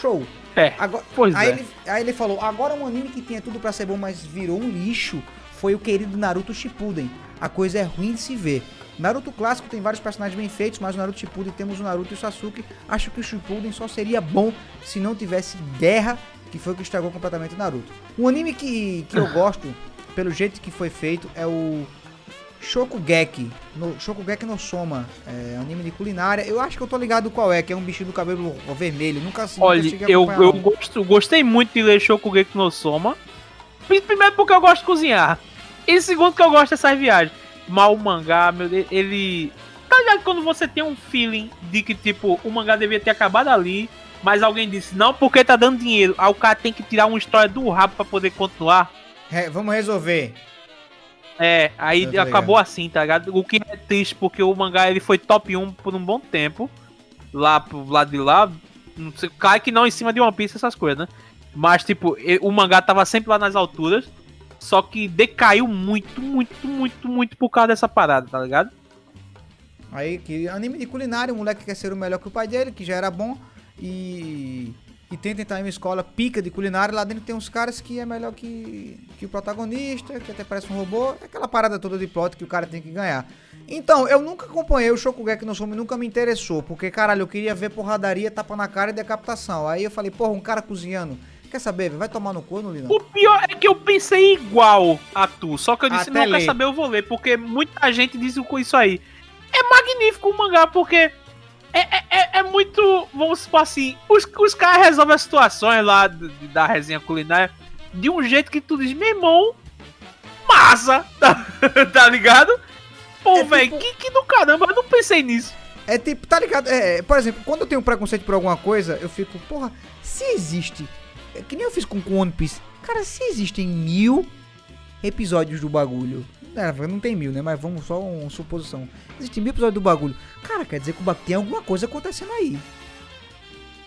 Show. É, Agora, pois aí, é. ele, aí ele falou, agora um anime que tinha tudo pra ser bom, mas virou um lixo, foi o querido Naruto Shippuden. A coisa é ruim de se ver. Naruto clássico tem vários personagens bem feitos, mas no Naruto Shippuden temos o Naruto e o Sasuke. Acho que o Shippuden só seria bom se não tivesse guerra, que foi o que estragou completamente o Naruto. Um anime que, que eu gosto, pelo jeito que foi feito, é o Shokugeki. No, Shokugeki no Soma. É anime de culinária. Eu acho que eu tô ligado qual é, que é um bichinho do cabelo vermelho. Nunca, nunca Olha, cheguei a eu, eu gosto, gostei muito de ler Shokugeki no Soma. Pri- Primeiro porque eu gosto de cozinhar. E segundo que eu gosto dessas viagens. Mas o mangá, meu ele. Tá ligado quando você tem um feeling de que, tipo, o mangá devia ter acabado ali, mas alguém disse, não, porque tá dando dinheiro. Aí o cara tem que tirar uma história do rabo pra poder continuar. Re- vamos resolver. É, aí tô acabou assim, tá ligado? O que é triste, porque o mangá ele foi top 1 por um bom tempo. Lá pro lado de lá. Não sei, cai que não em cima de One Piece, essas coisas, né? Mas, tipo, o mangá tava sempre lá nas alturas. Só que decaiu muito, muito, muito, muito por causa dessa parada, tá ligado? Aí, que anime de culinária, o moleque quer ser o melhor que o pai dele, que já era bom, e, e tenta entrar em uma escola pica de culinária. Lá dentro tem uns caras que é melhor que, que o protagonista, que até parece um robô. É aquela parada toda de plot que o cara tem que ganhar. Então, eu nunca acompanhei o Shokugeki no Soma, nunca me interessou, porque, caralho, eu queria ver porradaria, tapa na cara e decapitação. Aí eu falei, porra, um cara cozinhando. Quer saber, vai tomar no cu, não li não. O pior é que eu pensei igual a tu. Só que eu disse, Até não, ler. quer saber, eu vou ler. Porque muita gente diz isso aí. É magnífico o mangá, porque É, é, é- é muito. Vamos supor assim. Os, os caras resolvem as situações lá do- da resenha culinária de um jeito que tu diz, meu irmão, massa! Tá, tá ligado? Pô, É velho, tipo- que, que do caramba, eu não pensei nisso. É tipo, tá ligado? É, é, por exemplo, quando eu tenho preconceito por alguma coisa, eu fico, porra, se existe. é que nem eu fiz com, com One Piece. Cara, se existem mil episódios do bagulho. É, não tem mil, né? Mas vamos só uma suposição. Existem mil episódios do bagulho. Cara, quer dizer que o tem alguma coisa acontecendo aí.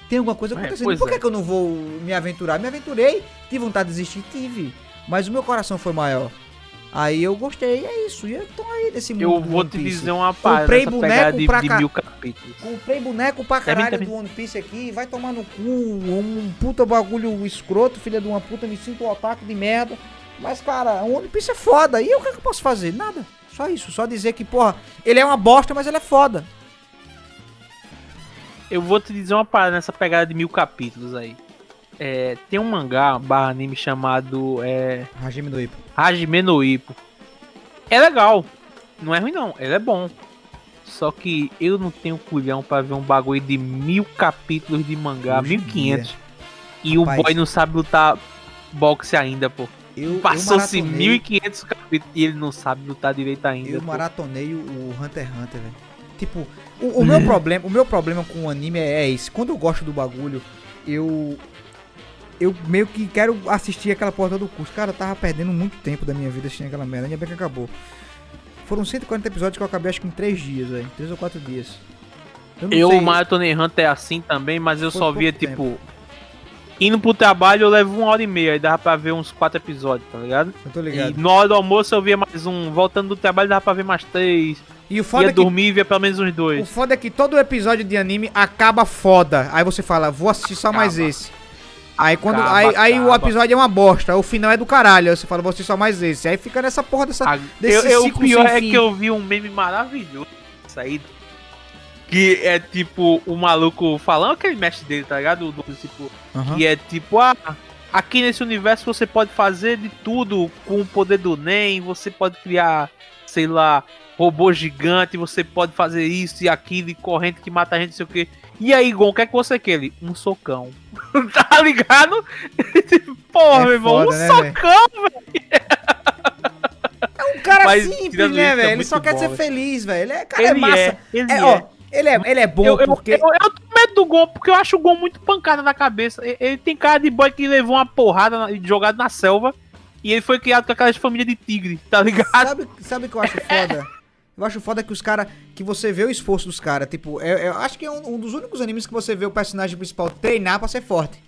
Tem alguma coisa É, acontecendo. pois Por que, é. que eu não vou me aventurar? Me aventurei, tive vontade de desistir, tive. Mas o meu coração foi maior. Aí eu gostei, é isso. E eu tô aí nesse mundo. Eu vou te dizer uma parada Comprei boneco de, pra de mil capítulos. Comprei boneco pra Também, caralho também. do One Piece aqui, vai tomar no cu, um puta bagulho escroto, filha de uma puta, me sinto um otaku de merda. Mas, cara, o One Piece é foda. E o que, é que eu posso fazer? Nada. Só isso. Só dizer que, porra, ele é uma bosta, mas ele é foda. Eu vou te dizer uma parada nessa pegada de mil capítulos aí. É, tem um mangá barra anime chamado é, Hajime no Ippo. Hajime no Ippo. É legal. Não é ruim não, ele é bom. Só que eu não tenho culhão pra ver um bagulho de mil capítulos de mangá, Hoje em 1500. E o Rapaz. boy não sabe lutar boxe ainda, pô. Eu, Passou-se eu maratonei- 1500 capítulos e ele não sabe lutar direito ainda. Eu pô. maratonei o, Hunter x Hunter, velho. Tipo, o, o meu problema, o meu problema com o anime é, é esse. Quando eu gosto do bagulho, eu eu meio que quero assistir aquela porta do curso. Cara, eu tava perdendo muito tempo da minha vida assistindo aquela merda. Ainda bem que acabou. Foram 140 episódios que eu acabei acho que em 3 dias, velho. 3 ou 4 dias. Eu, o Marathon Hunter é assim também, mas eu Foi só via, tempo. tipo. Indo pro trabalho eu levo uma hora e meia, aí dava pra ver uns quatro episódios, tá ligado? Eu tô E ligado. na hora do almoço eu via mais um, voltando do trabalho dava pra ver mais três. E o foda Ia é que dormir e via pelo menos uns O dois. foda é que todo episódio de anime acaba foda. Aí você fala, vou assistir só mais Acaba. esse. Aí quando. Acaba, aí, aí o acaba. episódio é uma bosta. O final é do caralho. Aí você fala, vou assistir só mais esse. Aí fica nessa porra dessa. A- desse eu, eu- o pior sem é fim. que eu vi um meme maravilhoso saído. Que é tipo o maluco falando aquele mestre dele, tá ligado? Do, tipo, Aham. Que é tipo, ah, aqui nesse universo você pode fazer de tudo com o poder do NEM, você pode criar, sei lá, robô gigante, você pode fazer isso e aquilo, e corrente que mata a gente, sei o que. E aí, Gon, o que é que você quer? Ele, um socão. tá ligado? Porra, É meu irmão, um né, socão, É um cara Mas, simples, né, é velho? Ele só quer bom, ser velho. feliz, velho. Ele é, cara, é Ele massa. é, ele É, é. ó, ele é, ele é bom Eu, eu, porque. eu, eu tenho medo do Gon, porque eu acho o Gon muito pancada na cabeça. Ele, ele tem cara de boy que levou uma porrada na- jogado na selva. E ele foi criado com aquelas famílias de tigre, tá ligado? Sabe, sabe o que eu acho foda? Eu acho foda que os caras. Que você vê o esforço dos caras. Tipo, é- eu acho que é um, um dos únicos animes que você vê o personagem principal treinar pra ser forte.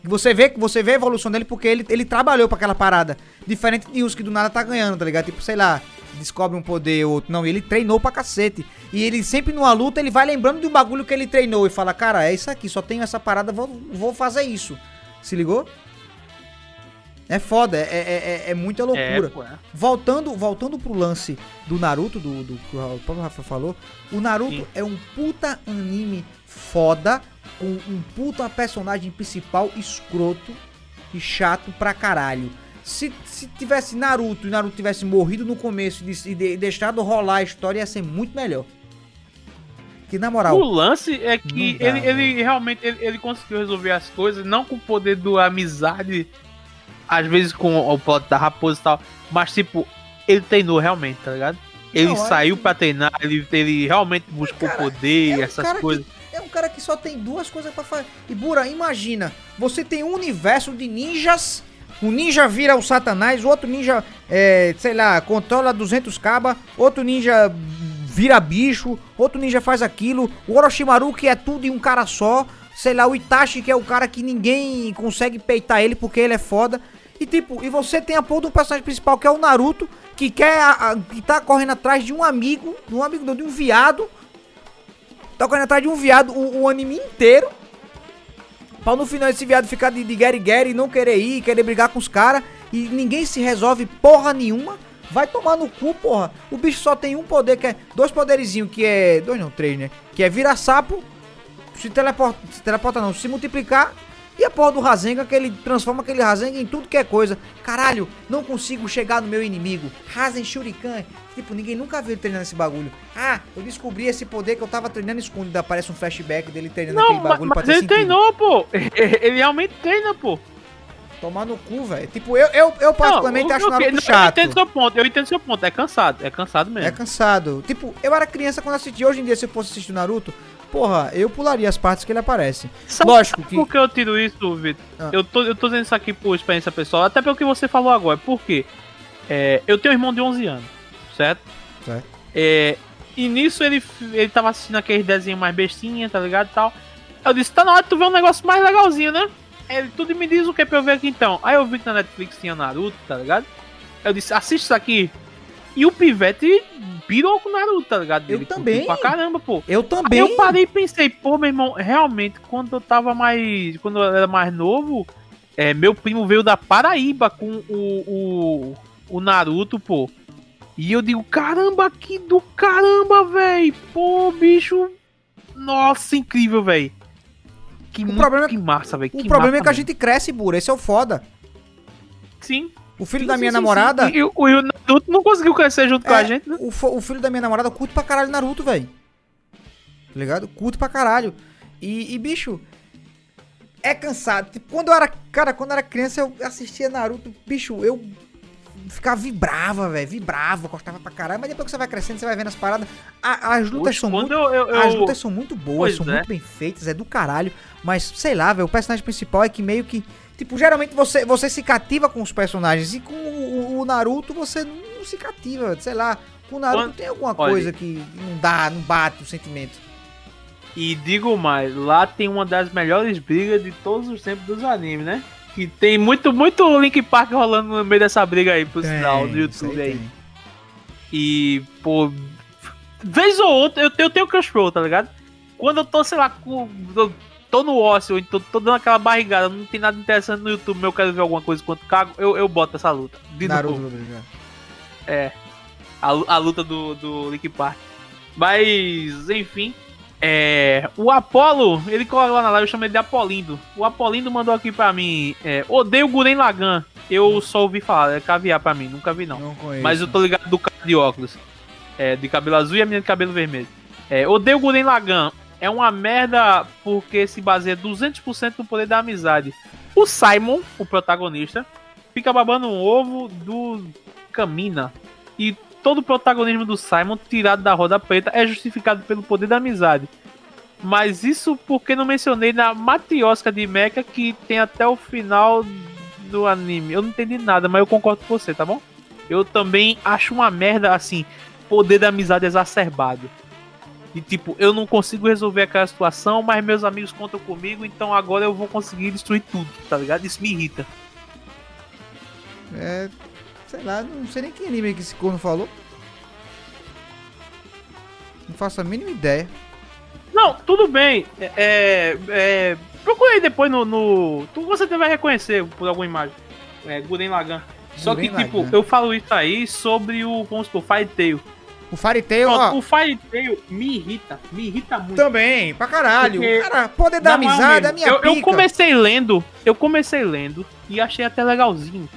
Que Você vê, que você vê a evolução dele porque ele, ele trabalhou pra aquela parada. Diferente de uns que do nada tá ganhando, tá ligado? Tipo, sei lá, descobre um poder ou outro. Não, ele treinou pra cacete. E ele sempre numa luta, ele vai lembrando de um bagulho que ele treinou e fala, cara, é isso aqui, só tenho essa parada, vou, vou fazer isso. Se ligou? É foda, é, é, é, é muita loucura. pô, é. Voltando, voltando pro lance do Naruto, do, do que o próprio Rafa falou, o Naruto Sim. é um puta anime foda, com um puta personagem principal escroto e chato pra caralho. Se, se tivesse Naruto e Naruto tivesse morrido no começo e de- de- deixado rolar a história, ia ser muito melhor. Que na moral, O lance é que dá, ele, ele realmente ele, ele conseguiu resolver as coisas, não com o poder do amizade, às vezes com o plot da raposa e tal, mas tipo, ele treinou realmente, tá ligado? Ele Não, é saiu que- pra treinar, ele, ele realmente buscou Cara, poder, é um essas cara que- coisas. É um cara que só tem duas coisas pra fazer. E Bura, imagina, você tem um universo de ninjas, um ninja vira o satanás, outro ninja, é, sei lá, controla 200 cabas, outro ninja vira bicho, outro ninja faz aquilo, o Orochimaru que é tudo em um cara só, sei lá, o Itachi que é o cara que ninguém consegue peitar ele porque ele é foda. E tipo, e você tem a porra do personagem principal que é o Naruto, que quer, a- a- que tá correndo atrás de um amigo, de um amigo não, de um viado, tá correndo atrás de um viado o, o anime inteiro. Pra no final esse viado ficar de, de Gary Gary e não querer ir, querer brigar com os caras. E ninguém se resolve porra nenhuma. Vai tomar no cu, porra. O bicho só tem um poder, que é. Dois poderizinhos, que é. Dois não, três, né? Que é virar sapo, se teleporta. Se teleporta não, se multiplicar E a porra do Rasengan, que ele transforma aquele Rasengan em tudo que é coisa. Caralho, não consigo chegar no meu inimigo. Rasen Shuriken. Tipo, ninguém nunca viu ele treinando esse bagulho. Ah, eu descobri esse poder que eu tava treinando escondido. Aparece um flashback dele treinando Não, aquele bagulho mas, ele sentido. treinou, pô. Ele realmente treina, pô. Tomar no cu, velho. Tipo, eu, eu, eu particularmente Não, acho? Naruto Não, chato. Eu entendo seu ponto, eu entendo seu ponto. É cansado, é cansado mesmo. É cansado. Tipo, eu era criança quando assisti. Hoje em dia, se eu fosse assistir o Naruto, porra, eu pularia as partes que ele aparece. Sabe Lógico que. por que eu tiro isso, Vitor? Ah. Eu, tô, eu tô dizendo isso aqui por experiência pessoal, até pelo que você falou agora. Por quê? É, eu tenho um irmão de 11 anos, certo? Certo. É, e nisso ele, ele tava assistindo aqueles desenhos mais bestinha, tá ligado e tal. Eu disse, tá na hora de tu ver um negócio mais legalzinho, né? Ele tudo me diz o que é pra eu ver aqui então. Aí eu vi que na Netflix tinha Naruto, tá ligado? Eu disse, assiste isso aqui. E o pivete pirou com o Naruto, tá ligado? Eu Ele curtiu também. Pra caramba, pô. Eu Aí também. eu parei e pensei, pô, meu irmão, realmente, quando eu tava mais. Quando eu era mais novo, é, meu primo veio da Paraíba com o, o, o Naruto, pô. E eu digo, caramba, que do caramba, velho. Pô, bicho. Nossa, incrível, velho. Que, muito, problema é- que massa, velho. O problema é que a gente cresce, Bura. Esse é o foda. Sim. O filho Sim, da minha sim, namorada. sim. E, o, Naruto não conseguiu crescer junto com É, a gente, né? o, o filho da minha namorada curte pra caralho Naruto, velho. Tá ligado? Curto pra caralho. E, e, bicho, é cansado. Tipo, quando eu era. Cara, quando eu era criança, eu assistia Naruto. Bicho, eu ficava vibrava, velho. Vibrava, gostava pra caralho. Mas depois que você vai crescendo, você vai vendo as paradas. a- as lutas Oxe, são muito. eu, eu, As eu- lutas são muito boas, Pois são é. muito bem feitas, é do caralho. Mas, sei lá, velho, o personagem principal é que meio que. Tipo, geralmente você, você se cativa com os personagens. E com o, o Naruto você não se cativa, sei lá. Com o Naruto Quando- tem alguma olha- coisa que não dá, não bate o sentimento. E digo mais, lá tem uma das melhores brigas de todos os tempos dos animes, né? Que tem muito, muito Link Park rolando no meio dessa briga aí, por sinal, no YouTube aí. E, pô, vez ou outra, eu tenho, eu tenho Crush Roll, tá ligado? Quando eu tô, sei lá, com, eu tô no ócio, ou então tô dando aquela barrigada, não tem nada interessante no YouTube, mas eu quero ver alguma coisa enquanto cago, eu, eu boto essa luta. De Naruto. É. A, a luta do, do Link Park. Mas, enfim. É, o Apollo, ele colocou lá na live, eu chamo ele de Apolindo. O Apolindo mandou aqui pra mim: é, Odeio Guren Lagan. Eu só ouvi falar, é caviar pra mim, nunca vi não. Não conheço. Mas eu tô ligado do cara de óculos. É, de cabelo azul e a menina de cabelo vermelho. É, odeio Guren Lagan. É uma merda porque se baseia 200% no poder da amizade. O Simon, o protagonista, fica babando um ovo do Camina. E todo o protagonismo do Simon, tirado da roda preta, é justificado pelo poder da amizade. Mas isso porque não mencionei na matriosca de Mecha que tem até o final do anime. Eu não entendi nada, mas eu concordo com você, tá bom? Eu também acho uma merda assim, poder da amizade exacerbado. E tipo, eu não consigo resolver aquela situação, mas meus amigos contam comigo, então agora eu vou conseguir destruir tudo, tá ligado? Isso me irrita. É. Sei lá, não sei nem que anime que esse corno falou. Não faço a mínima ideia. Não, tudo bem. É, é, é, procura aí depois no, no. Tu você vai reconhecer por alguma imagem. É, Guren Lagan. Só que, Gurren tipo, Lagann. eu falo isso aí sobre o, vamos supor, Fire Tail. O Fairy Tail, Pronto, ó. o Fire Tail me irrita, me irrita muito. Também, pra caralho. Porque- Cara, poder da Na moral amizade é minha eu, eu comecei lendo, eu comecei lendo e achei até legalzinho.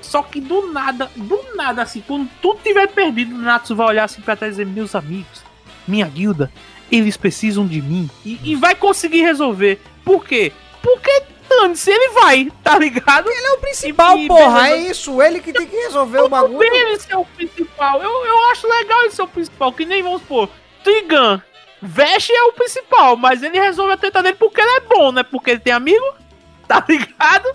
Só que do nada, do nada, assim, quando tudo tiver perdido, o Natsu vai olhar assim pra trás e dizer, meus amigos, minha guilda, eles precisam de mim. E, e vai conseguir resolver. Por quê? Porque dane-se, ele vai, tá ligado? Ele é o principal, E- porra. É beleza. isso. Ele que tem que resolver o Tudo bagulho. bem ele ser o principal. Eu, eu acho legal ele ser o principal. Que nem, vamos supor, Trigun. Veste é o principal, mas ele resolve a treta dele porque ele é bom, né? Porque ele tem amigo, tá ligado?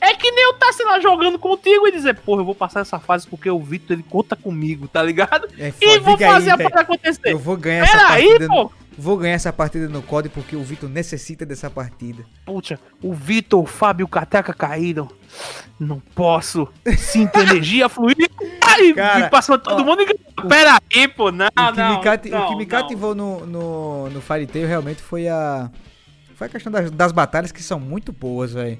É que nem eu tá, sei lá, jogando contigo e dizer, porra, eu vou passar essa fase porque o Vitor, ele conta comigo, tá ligado? É E vou fica aí, fazer a parada acontecer. Eu vou ganhar essa Pera aí, partida. pô. Vou ganhar essa partida no COD porque o Vitor necessita dessa partida. Puxa, o Vitor, o Fábio e o Cateca caíram. Não posso. Sinto energia fluir. Ai, Cara, passa todo ó, mundo e. Pera aí, pô. Não, o que não, me, cati- não, o que me cativou no, no, no Fairy Tail realmente foi a. Foi a questão das, das batalhas que são muito boas, velho.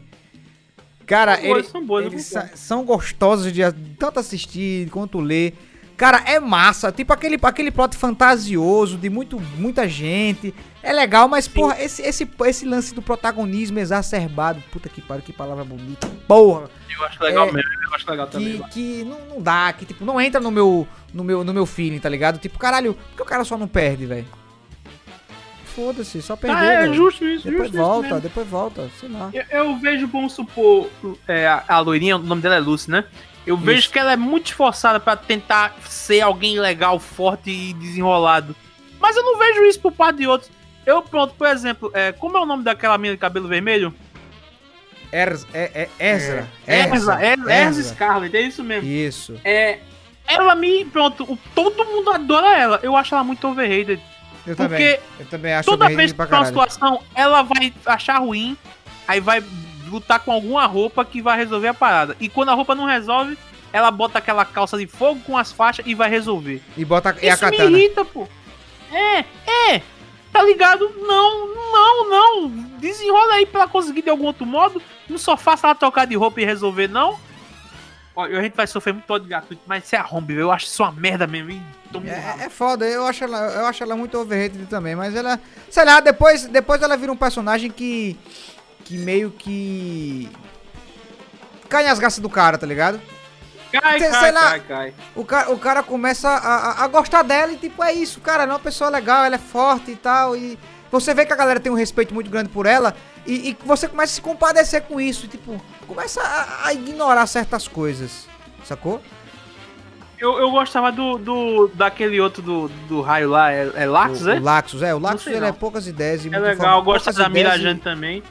Cara, São boas, ele- são boas, eles sa- são gostosos de tanto assistir quanto ler. Cara, é massa. Tipo aquele, aquele plot fantasioso de muito, muita gente. É legal, mas, porra, esse, esse, esse lance do protagonismo exacerbado. Puta que pariu, que palavra bonita. Porra. Eu acho legal É, mesmo, eu acho legal também. Que, mano. que não, não dá, que tipo, não entra no meu, no meu, no meu feeling, tá ligado? Tipo, caralho, por que o cara só não perde, velho? Foda-se, só perder. Ah, é velho. justo isso, Depois justo isso volta, mesmo. depois volta, sei lá. Eu, eu vejo, vamos supor, é, a, a loirinha, o nome dela é Lucy, né? Eu vejo Isso. que ela é muito esforçada pra tentar ser alguém legal, forte e desenrolado. Mas eu não vejo isso por parte de outros. Eu, pronto, por exemplo, é, como é o nome daquela menina de cabelo vermelho? Erz, é, é, Ezra. Erza, Erza, Erza Ezra. Scarlett, é isso mesmo. Isso. É, ela me, pronto, o- todo mundo adora ela. Eu acho ela muito overrated. Eu Porque também. Eu também acho Toda vez que tem uma situação, ela vai achar ruim, aí vai lutar com alguma roupa que vai resolver a parada. E quando a roupa não resolve, ela bota aquela calça de fogo com as faixas e vai resolver. E bota e a Isso me katana. irrita, pô. É, é. Tá ligado? Não, não, não. Desenrola aí pra ela conseguir de algum outro modo. Não só faça ela trocar de roupa e resolver, não. Ó, a gente vai sofrer muito ódio gratuito, mas se arrombe, eu acho isso uma merda mesmo. hein? É, é foda, eu acho, ela, eu acho ela muito overrated também, mas ela, sei lá, depois, depois ela vira um personagem que, que meio que cai nas graças do cara, tá ligado? Cai, sei cai, lá. cai, cai. O cara, o cara começa a, a- a gostar dela e tipo, é isso, cara, ela é uma pessoa legal, ela é forte e tal, e você vê que a galera tem um respeito muito grande por ela, e, e você começa a se compadecer com isso, e tipo, começa a, a ignorar certas coisas, sacou? Eu, eu gostava do, do. daquele outro do, do raio lá, é, é Laxus, o, é? o Laxus, é, o Laxus sei ele não. é poucas ideias e É legal, gosto poucas da ideias e- Mirajane também.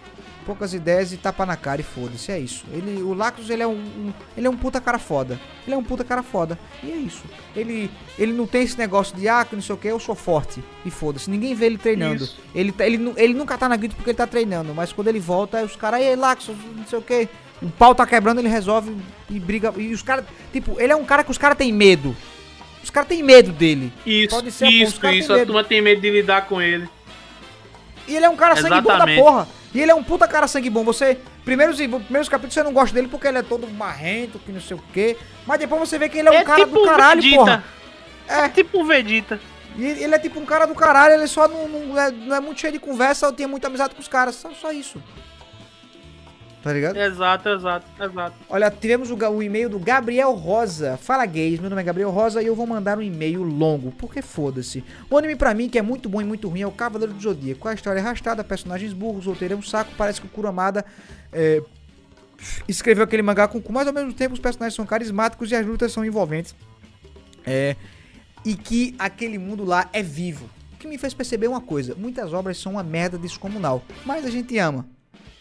Poucas ideias e tapa na cara e foda-se, é isso. Ele, o Lactus, ele é um, um- ele é um puta cara foda. Ele é um puta cara foda. E é isso. Ele, ele não tem esse negócio de, ah, que não sei o que, eu sou forte. E foda-se, ninguém vê ele treinando. Isso. Ele, tá- ele, ele nunca tá na grito porque ele tá treinando, mas quando ele volta, os caras, aí, Lactus, não sei o que. O pau tá quebrando, ele resolve e briga. E os caras, tipo, ele é um cara que os caras têm medo. Os caras têm medo dele. Isso, Pode ser, isso, caras isso. A turma tem medo de lidar com ele. E ele é um cara sangue bom da porra. E ele é um puta cara sangue bom. Você, primeiros, primeiros capítulos você não gosta dele porque ele é todo marrento, que não sei o quê. Mas depois você vê que ele é um cara do um caralho, Vegeta. porra. É É, tipo um Vegeta. e ele é tipo um cara do caralho, ele só não, não, é, não é muito cheio de conversa, eu tenho muita amizade com os caras. Só, só isso. Tá ligado? Exato, exato, exato. Olha, tivemos o, o e-mail do Gabriel Rosa. Fala gays, meu nome é Gabriel Rosa e eu vou mandar um e-mail longo, porque foda-se. O anime pra mim, que é muito bom e muito ruim, é o Cavaleiro do Zodíaco. A história é arrastada, personagens burros, roteiro é um saco, parece que o Kuramada é, escreveu aquele mangá com mas ao mesmo tempo os personagens são carismáticos e as lutas são envolventes. É, e que aquele mundo lá é vivo. O que me fez perceber uma coisa, muitas obras são uma merda descomunal, mas a gente ama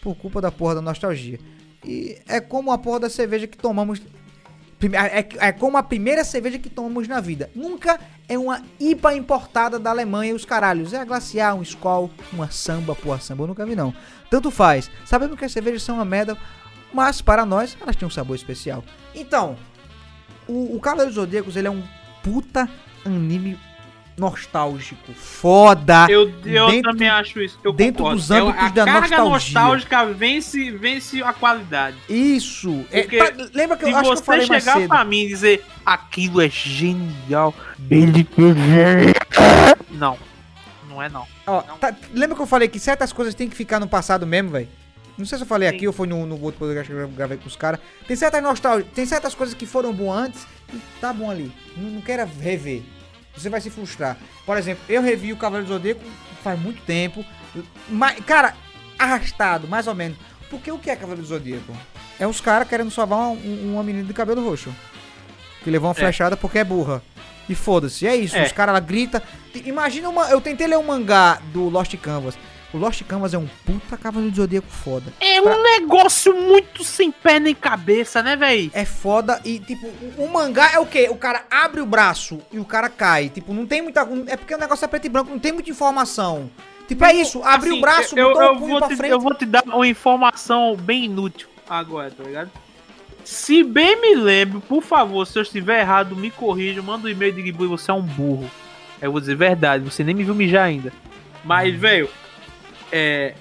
por culpa da porra da nostalgia. E é como a porra da cerveja que tomamos. É, é como a primeira cerveja que tomamos na vida. Nunca é uma IPA importada da Alemanha e os caralhos. É a glaciar, um Skol, uma samba. Porra, samba eu nunca vi não. Tanto faz. Sabemos que as cervejas são uma merda, mas para nós elas têm um sabor especial. Então, o, o Cavaleiro dos Zodíacos ele é um puta anime nostálgico. Foda! Eu, eu Dentro- também acho isso. Eu dentro concordo. dos âmbitos É, a da carga nostalgia. nostálgica vence, vence a qualidade. Isso! É, Porque pra- lembra que eu Se acho que eu você falei mais chegar cedo? pra mim e dizer aquilo é genial, ele Não, não é não. Ó, tá- lembra que eu falei que certas coisas tem que ficar no passado mesmo, velho? Não sei se eu falei Sim. aqui ou foi no, no outro podcast que eu gravei com os caras. Tem certas nostalgias, tem certas coisas que foram boas antes e tá bom ali. Não, não quero rever. Você vai se frustrar. Por exemplo, eu revi o Cavaleiro do Zodíaco faz muito tempo. Mas, cara, arrastado, mais ou menos. Porque o que é Cavaleiro do Zodíaco? É uns caras querendo salvar uma, um- uma menina de cabelo roxo. Que levou uma É. flechada porque é burra. E foda-se, é isso. É. Os caras lá gritam. Imagina uma. Eu tentei ler um mangá do Lost Canvas. O Lost Canvas é um puta Cavaleiro do Zodíaco foda. É Pra- um negócio muito sem pé nem cabeça, né, véi? É foda e, tipo, o, o mangá é o quê? O cara abre o braço e o cara cai. Tipo, não tem muita. É porque o negócio é preto e branco, não tem muita informação. Tipo, é isso, abriu Assim, o braço, eu, botou eu o punho pra te, frente. eu vou te dar uma informação bem inútil agora, tá ligado? Se bem me lembro, por favor, se eu estiver errado, me corrija, manda um e-mail de Gibu e você é um burro. Eu vou dizer verdade, você nem me viu mijar ainda. Hum. Mas, velho, é.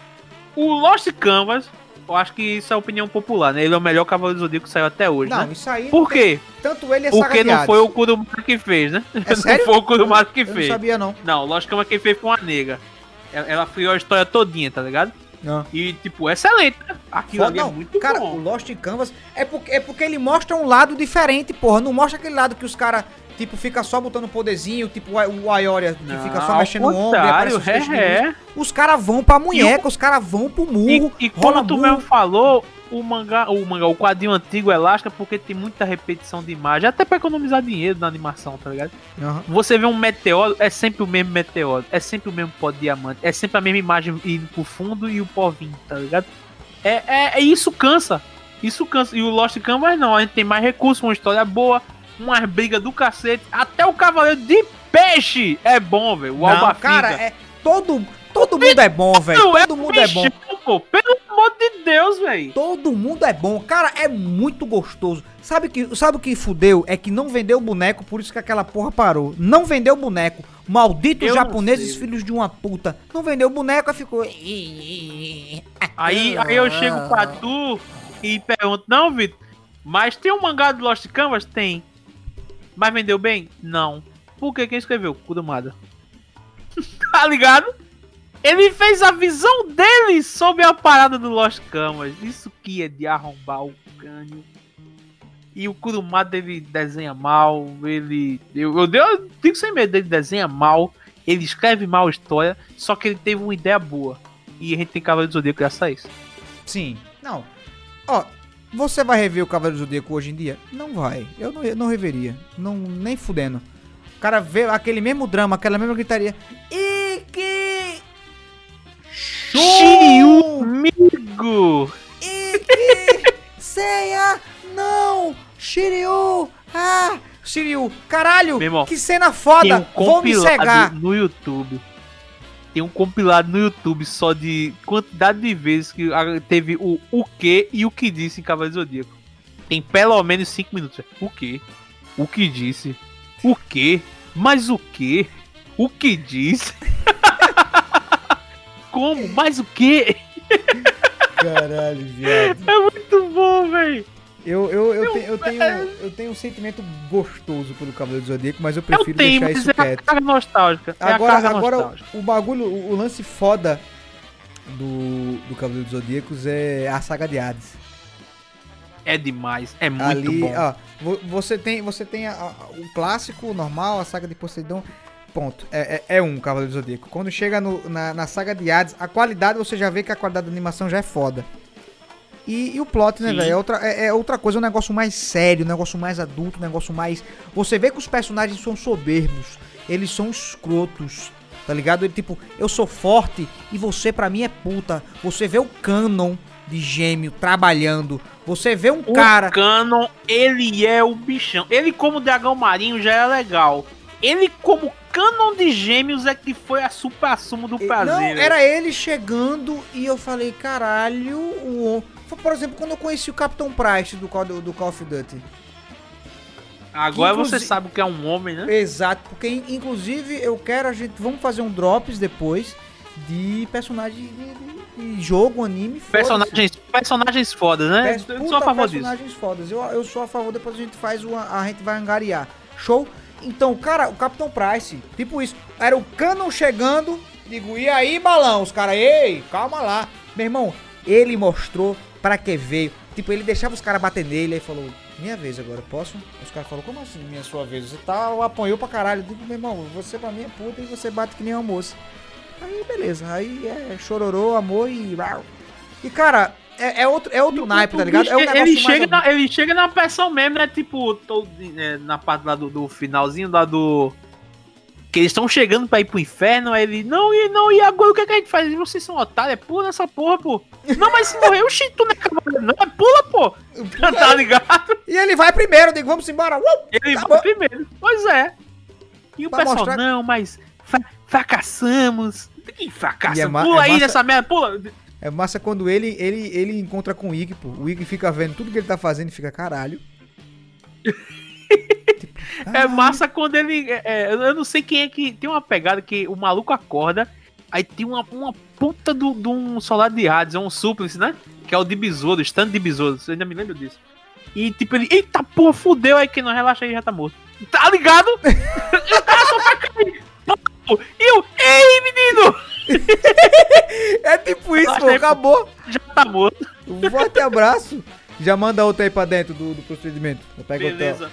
O Lost Canvas, eu acho que isso é a opinião popular, né? Ele é o melhor Cavaleiro do Zodíaco que saiu até hoje, Não, né? isso aí. Por quê? Tanto ele a saga Porque não foi o Kurumada que fez, né? É sério? Não foi o que Eu não sabia, não. Não, logicamente quem fez foi uma nega. Ela, criou a história todinha, tá ligado? Não. E, tipo, excelente, né? Aquilo ali é muito cara, bom. o Lost Canvas é porque, é porque ele mostra um lado diferente, porra. Não mostra aquele lado que os caras, tipo, fica só botando poderzinho, tipo o Ayoria, que Não, fica só mexendo o ombro e aparece é, é. Os caras vão pra munheca, os caras vão pro E, murro. e rola como tu murro. mesmo falou, o mangá, o mangá, o quadrinho antigo é elástica porque tem muita repetição de imagem, até pra economizar dinheiro na animação, tá ligado? Aham. Você vê um meteoro, é sempre o mesmo meteoro, é sempre o mesmo pó de diamante, é sempre a mesma imagem indo pro fundo e o pó vindo, tá ligado? É, é, é isso cansa. Isso cansa. E o Lost Canvas não, a gente tem mais recursos, uma história boa, umas brigas do cacete. Até o Cavaleiro de Peixe é bom, velho. O Alba cara, é todo, todo mundo é bom, velho. É Todo mundo é bom. pô. Pelo amor de Deus, velho. Todo mundo é bom. Cara, é muito gostoso. Sabe que, sabe o que fudeu? É que não vendeu o boneco, por isso que aquela porra parou. Não vendeu o boneco. Malditos Eu japoneses, filhos de uma puta. Não vendeu o boneco, aí ficou. Aí, aí eu chego pra tu e pergunto, não, Vitor, mas tem um mangá do Lost Canvas? Tem. Mas vendeu bem? Não. Por que? Quem escreveu? Kurumada. tá ligado? Ele fez a visão dele sobre a parada do Lost Canvas. Isso que é de arrombar o crânio. E o Kurumada ele desenha mal, ele. Eu, eu, eu fico sem medo, ele desenha mal, ele escreve mal a história, só que ele teve uma ideia boa. E a gente tem Cavaleiro do Zodíaco graças a isso. Sim. Não. Ó, você vai rever o Cavaleiro do Zodíaco hoje em dia? Não vai. Eu não, eu não reveria. Não, nem fudendo. O cara vê aquele mesmo drama, aquela mesma gritaria. Iki! Shiryu, amigo! Iki! Seiya! Não! Shiryu! Ah! Shiryu! Caralho! Irmão, que cena foda! um Vou me cegar! no YouTube. Tem um compilado no YouTube só de quantidade de vezes que teve o o que e o que disse em Cavaleiro Zodíaco. Tem pelo menos 5 minutos. velho. O que? O que disse? O que? Mas o que? O que disse? Como? Mas o que? Caralho, viado. É muito bom, velho. Eu, eu, eu, te- eu, tenho, eu tenho um sentimento gostoso pelo Cavaleiro do Zodíaco, mas eu Eu prefiro tenho, deixar isso é a quieto. carga nostálgica. É a Agora, carga agora nostálgica. o, bagulho, o, lance foda do, do Cavaleiro dos Zodíacos é a saga de Hades. É demais. É muito Ali, bom. ó, vo- você tem, você tem a- a- o clássico, o normal, a saga de Poseidon. Ponto. É, é, é um Cavaleiro do Zodíaco. Quando chega no- na, na saga de Hades, a qualidade você já vê que a qualidade da animação já é foda. E, e o plot, né, velho? É outra, é, é outra coisa, um negócio mais sério, um negócio mais adulto, um negócio mais. Você vê que os personagens são soberbos, eles são escrotos, tá ligado? Ele tipo, eu sou forte e você pra mim é puta. Você vê o canon de gêmeo trabalhando, você vê um O cara. Canon, ele é o bichão. Ele como dragão marinho já é legal. Ele como Canon de gêmeos é que foi a supra sumo do prazer. Não, velho. era ele chegando e eu falei, caralho, o. Por exemplo, quando eu conheci o Capitão Price do Call, do Call of Duty. Agora Inclusive- você sabe o que é um homem, né? Exato, porque in- inclusive eu quero a gente. Vamos fazer um drops depois de personagem de, de- de jogo, anime. Personagens, personagens fodas, né? Pers- Eu sou a favor disso. personagens fodas. Eu, eu sou a favor, depois a gente faz uma. A gente vai angariar. Show? Então, cara, o Capitão Price, tipo isso. Era o Canon chegando. Digo, e aí, balão? Os caras, ei, calma lá. Meu irmão, ele mostrou pra que veio. Tipo, ele deixava os caras bater nele, aí falou, minha vez agora, posso? Os caras falaram, como assim, minha sua vez? Você tá, apanhou pra caralho. Eu digo, meu irmão, você pra mim é puta e você bate que nem uma moça. Aí, beleza. Aí é chororô, amor e... E, cara, é, é outro, é outro naipe, tá ligado? É um ele, chega na, ele chega na pressão mesmo, né? Tipo, todo, é, na parte lá do, do finalzinho lá do. Que eles estão chegando pra ir pro inferno, aí ele. Não, e não, e agora o que, é que a gente faz? Vocês são otários, é pula nessa porra, pô. Não, mas se morrer, o tu não é cavaleiro, não, é pula, pô. tá ligado? E ele vai primeiro, eu digo, vamos embora. Uh! Ele Acabou. vai primeiro. Pois é. E o Pra pessoal, mostrar- não, mas fra- fracassamos. Que fracasso? E é ma- pula é aí massa- nessa merda, pula. É massa quando ele, ele, ele encontra com o Ig, pô. O Ig fica vendo tudo que ele tá fazendo e fica, caralho. É massa quando ele. é, é, eu não sei quem é que. Tem uma pegada que o maluco acorda, aí tem uma, uma puta de um soldado de Hades, é um súplice, né? que é o de besouro, stand de besouro. Você ainda me lembra disso. E tipo, ele, eita porra, fudeu aí que não relaxa aí, já tá morto. Tá ligado? e o cara só vai cair. E eu, ei, menino! É tipo isso, pô, acabou. Já tá morto. Um forte abraço. Já manda outra aí pra dentro do, do procedimento. Outra.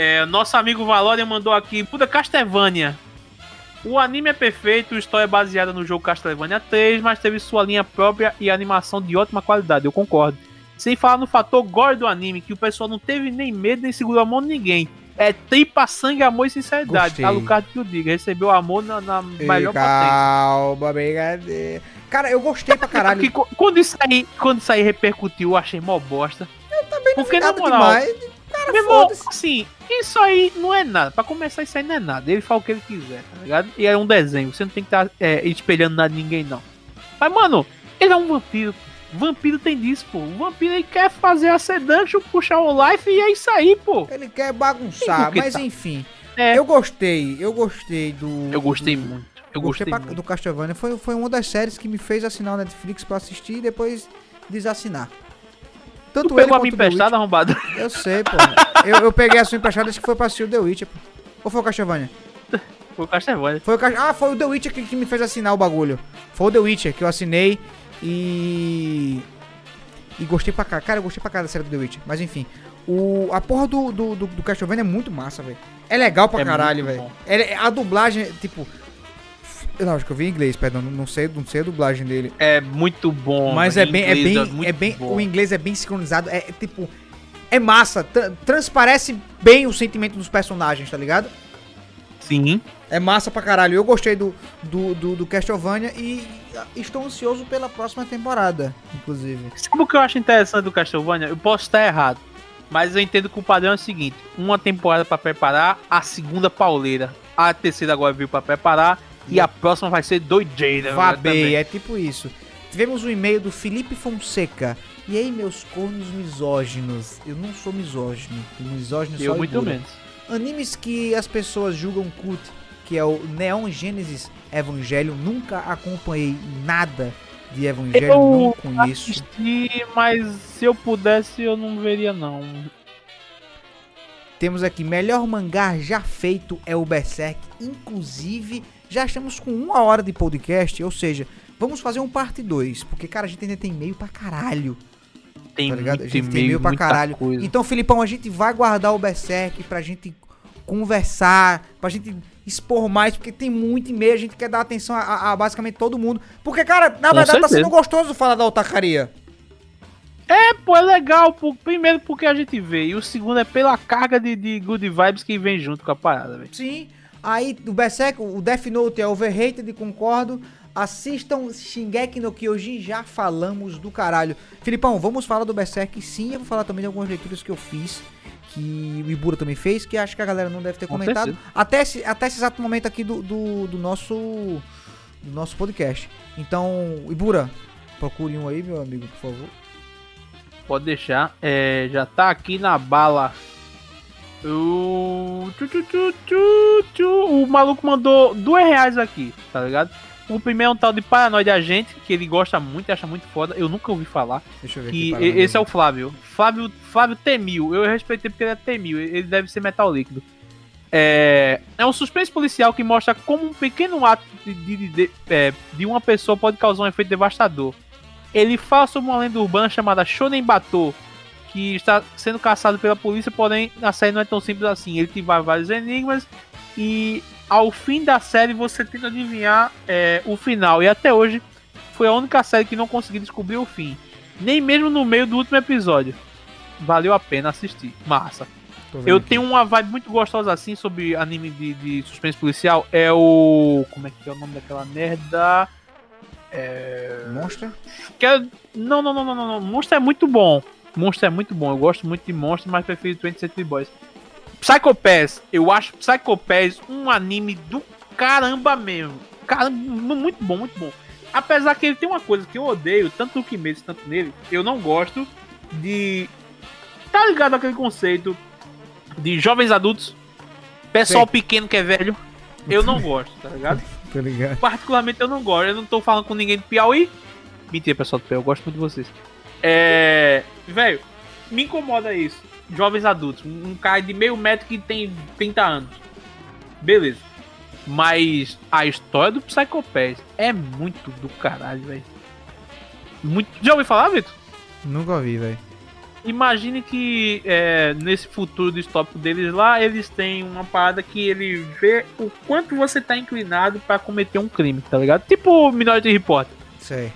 É, nosso amigo Valória mandou aqui, puta Castlevania. O anime é perfeito, a história é baseada no jogo Castlevania 3, mas teve sua linha própria e animação de ótima qualidade, eu concordo. Sem falar no fator gore do anime, que o pessoal não teve nem medo nem segurou a mão de ninguém. É tripa, sangue, amor e sinceridade. Tá Lucado que eu diga. Recebeu amor na, na melhor potência. calma, brincadeira. Cara, eu gostei pra caralho. Porque co- quando isso aí, quando isso aí repercutiu, eu achei mó bosta. Eu também não Porque na moral, demais. Meu irmão, assim, isso aí não é nada. Pra começar, isso aí não é nada. Ele fala o que ele quiser, tá ligado? E é um desenho. Você não tem que estar espelhando nada de ninguém, não. Mas, mano, ele é um vampiro. Vampiro tem disso, pô. O vampiro ele quer fazer a seduction, puxar o life e é isso aí, pô. Ele quer bagunçar, que mas tá. enfim. É. Eu gostei, eu gostei do. Eu gostei do- muito. Eu gostei gostei muito. do Castlevania. Foi, foi uma das séries que me fez assinar o Netflix pra assistir e depois desassinar. Tanto Tu pegou a minha emprestada, arrombado? Eu sei, pô. eu, eu peguei a sua emprestada, acho que foi pra assistir o The Witcher, pô. Ou foi o Castlevania? Foi o Castlevania. Foi o Ah, foi o The Witcher que, que me fez assinar o bagulho. Foi o The Witcher que eu assinei e. E gostei pra cá. Cara, eu gostei pra cá da série do The Witcher. Mas enfim. O, a porra do, do, do, do Castlevania é muito massa, velho. É legal pra É caralho, velho. É- A dublagem, tipo. Não, acho que eu vi em inglês, perdão. Não, sei, não sei a dublagem dele. É muito bom. Mas é bem. É bem, muito é bem bom. o inglês é bem sincronizado. É, é tipo. É massa. tra- transparece bem o sentimento dos personagens, tá ligado? Sim. É massa pra caralho. Eu gostei do, do, do, do Castlevania e estou ansioso pela próxima temporada, inclusive. Sabe o que eu acho interessante do Castlevania? Eu posso estar errado. Mas eu entendo que o padrão é o seguinte: uma temporada pra preparar, a segunda pauleira. A terceira agora veio pra preparar. E a próxima vai ser doideira. Né, também. bem, é tipo isso. Tivemos um e-mail do Felipe Fonseca. E aí, meus cornos misóginos? Eu não sou misógino. Misógino Eu só muito menos. Animes que as pessoas julgam cult, que é o Neon Genesis Evangelho, nunca acompanhei nada de Evangelho, não Eu conheço. assisti, mas se eu pudesse, eu não veria, não. Temos aqui, melhor mangá já feito é o Berserk. Inclusive, já estamos com uma hora de podcast, ou seja, vamos fazer um parte 2. Porque, cara, a gente ainda tem e-mail pra caralho. Tem tá ligado? A gente tem e-mail pra caralho. coisa. Então, Filipão, a gente vai guardar o Berserk pra gente conversar, pra gente expor mais, porque tem muito e-mail, a gente quer dar atenção a, a- a basicamente todo mundo. Porque, cara, na Com verdade tá certeza. sendo gostoso falar da otacaria. É, pô, é legal. Pô, primeiro porque a gente vê. E o segundo é pela carga de, de good vibes que vem junto com a parada, velho. Sim. Aí, o Berserk, o Death Note é overrated, concordo. Assistam Shingeki no Kyojin, já falamos do caralho. Filipão, vamos falar do Berserk sim. Eu vou falar também de algumas leituras que eu fiz, que o Ibura também fez, que acho que a galera não deve ter Com comentado. Até esse, até esse exato momento aqui do, do, do nosso, do nosso podcast. Então, Ibura, procure um aí, meu amigo, por favor. Pode deixar. É, já tá aqui na bala. O... o maluco mandou dois reais aqui, tá ligado? O primeiro é um tal de Paranoide Agente, que ele gosta muito, acha muito foda. Eu nunca ouvi falar. Deixa eu ver Que aqui. e- esse é o Flávio. Flávio, Flávio Temil. Eu respeitei porque ele é Temil. Ele deve ser metal líquido. É, é um suspense policial que mostra como um pequeno ato de, de, de- é, de uma pessoa pode causar um efeito devastador. Ele fala sobre uma lenda urbana chamada Shonen Bato, que está sendo caçado pela polícia, porém a série não é tão simples assim. Ele tem vários enigmas e ao fim da série você tenta adivinhar é, o final. E até hoje foi a única série que não consegui descobrir o fim. Nem mesmo no meio do último episódio. Valeu a pena assistir. Massa. Eu aqui. tenho uma vibe muito gostosa assim sobre anime de, de suspense policial. É o. Como é que é o nome daquela merda? Monster? Que é... Não, não, não, não, não, não. Monster é muito bom. Monster é muito bom. Eu gosto muito de Monster, mas prefiro 20 Century Boys. Psycho Pass. Eu acho Psycho Pass um anime do caramba mesmo. Caramba, muito bom, muito bom. Apesar que ele tem uma coisa que eu odeio, tanto no Kimetsu, tanto nele, eu não gosto de. Tá ligado aquele conceito de jovens adultos, pessoal Sei. pequeno que é velho? Eu não gosto, tá ligado? Ligado. Particularmente eu não gosto. Eu não tô falando com ninguém do Piauí. Mentira, pessoal do Piauí, eu gosto muito de vocês. É. Velho, me incomoda isso. Jovens adultos. Um cara de meio metro que tem 30 anos. Beleza. Mas a história do Psycho Pass é muito do caralho, velho. Muito... Já ouviu falar, Vitor? Nunca ouvi, velho. Imagine que é, nesse futuro distópico deles lá, eles têm uma parada que ele vê o quanto você tá inclinado pra cometer um crime, tá ligado? Tipo o Minority Report. Sei.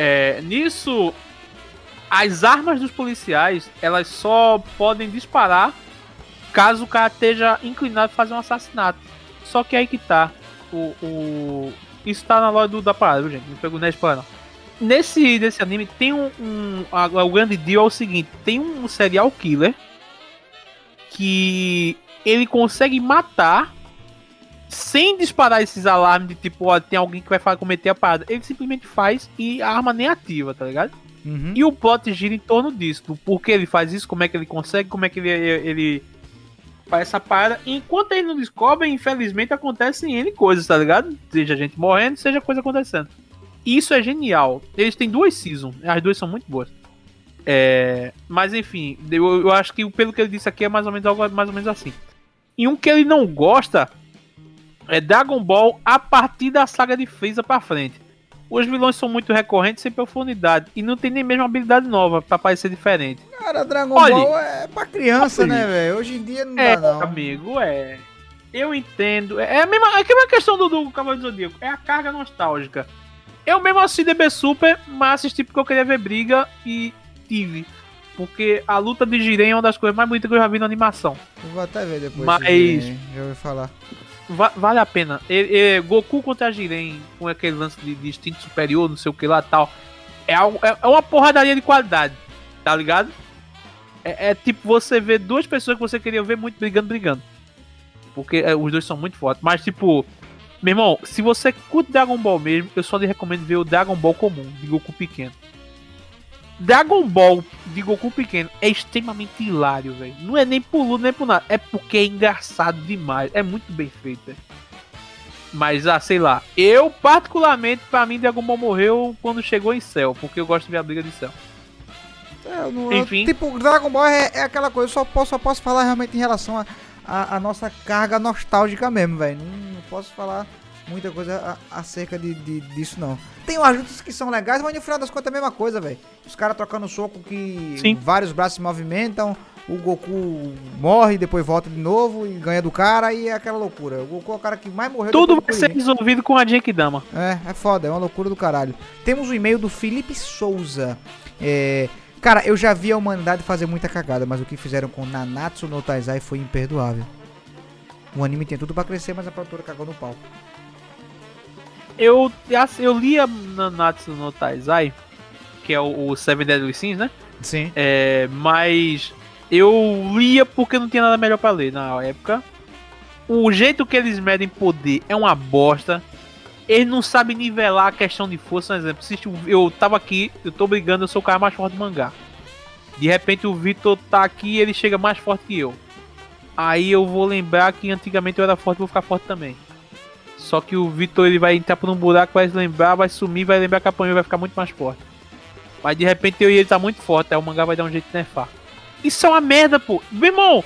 É, nisso, as armas dos policiais, elas só podem disparar caso o cara esteja inclinado a fazer um assassinato. Só que aí que tá. O, o... Isso tá na loja do, da parada, gente? Não pegou nem spoiler. Nesse, nesse anime tem um. um a, o grande deal é o seguinte: tem um serial killer que ele consegue matar sem disparar esses alarmes de tipo, ó, tem alguém que vai cometer a parada. Ele simplesmente faz e a arma nem ativa, tá ligado? Uhum. E o plot gira em torno disso, do porquê ele faz isso, como é que ele consegue, como é que ele, ele faz essa parada. E enquanto ele não descobre, infelizmente acontecem N coisas, tá ligado? Seja gente morrendo, seja coisa acontecendo. E isso é genial. Eles têm duas seasons, as duas são muito boas. É, mas enfim, eu, eu acho que pelo que ele disse aqui é mais ou menos algo mais ou menos assim. E um que ele não gosta é Dragon Ball a partir da saga de Freeza pra frente. Os vilões são muito recorrentes sem profundidade e não tem nem mesmo habilidade nova pra parecer diferente. Cara, Dragon Olha- Ball é pra criança, Olha- né, velho? Hoje em dia não É, dá, não. amigo, é. Eu entendo. É a mesma, é a mesma questão do, do Cavaleiro do Zodíaco. É a carga nostálgica. Eu mesmo assisti DB Super, mas assisti porque eu queria ver briga e tive. Porque a luta de Jiren é uma das coisas mais bonitas que eu já vi na animação. Eu vou até ver depois. Mas- se já- Já ouvi falar. Va- vale a pena. E- e Goku contra Jiren, com aquele lance de, de instinto superior, não sei o que lá tal. É, algo, é, é uma porradaria de qualidade, tá ligado? É, é tipo você ver duas pessoas que você queria ver muito brigando, brigando. Porque é, os dois são muito fortes. Mas, tipo, meu irmão, se você curte Dragon Ball mesmo, eu só lhe recomendo ver o Dragon Ball comum, de Goku pequeno. Dragon Ball de Goku pequeno é extremamente hilário, velho. Não é nem por luta, nem por nada. É porque é engraçado demais. É muito bem feito, velho. Mas, ah, sei lá. Eu, particularmente, pra mim, Dragon Ball morreu quando chegou em Cell. Porque eu gosto de ver a briga de Cell. É, eu- Enfim. tipo, Dragon Ball é, é aquela coisa, eu só posso, só posso falar realmente em relação a, a, a nossa carga nostálgica mesmo, velho. Não, não posso falar muita coisa acerca de, de- disso, não. Tem umas lutas que são legais, mas no final das contas é a mesma coisa, velho. Os caras trocando soco que Sim. vários braços se movimentam, o Goku morre, depois volta de novo e ganha do cara e é aquela loucura. O Goku é o cara que mais morreu Tudo vai ser resolvido com a Genkidama. É, é foda, é uma loucura do caralho. Temos um e-mail do Felipe Souza. É, cara, eu já vi a humanidade fazer muita cagada, mas o que fizeram com Nanatsu no Taizai foi imperdoável. O anime tem tudo pra crescer, mas a produtora cagou no pau. Eu, eu li a Nanatsu no Taizai, que é o, o Seven Deadly Sins, né? Sim. É, mas eu lia porque não tinha nada melhor pra ler na época. O jeito que eles medem poder é uma bosta. Eles não sabem nivelar a questão de força, por exemplo. Se eu tava aqui, eu tô brigando, eu sou o cara mais forte do mangá. De repente o Vitor tá aqui e ele chega mais forte que eu. Aí eu vou lembrar que antigamente eu era forte e vou ficar forte também. Só que o Vitor ele vai entrar por um buraco, vai se lembrar, vai sumir, vai lembrar que apanhou e vai ficar muito mais forte. Mas de repente eu e ele tá muito forte, aí o mangá vai dar um jeito de nerfar. Isso é uma merda, pô. Meu irmão,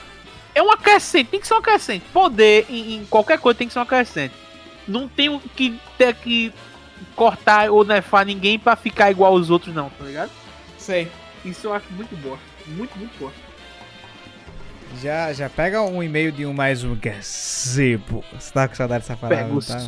é uma crescente, tem que ser uma crescente. Poder em, em qualquer coisa tem que ser uma crescente. Não tem o que ter que cortar ou nerfar ninguém pra ficar igual aos outros, não, tá ligado? Sei. Isso eu acho muito boa. Muito, muito boa. Já, já pega um e-mail de um mais um gazebo. Você tá com saudade dessa palavra, Pega o tá?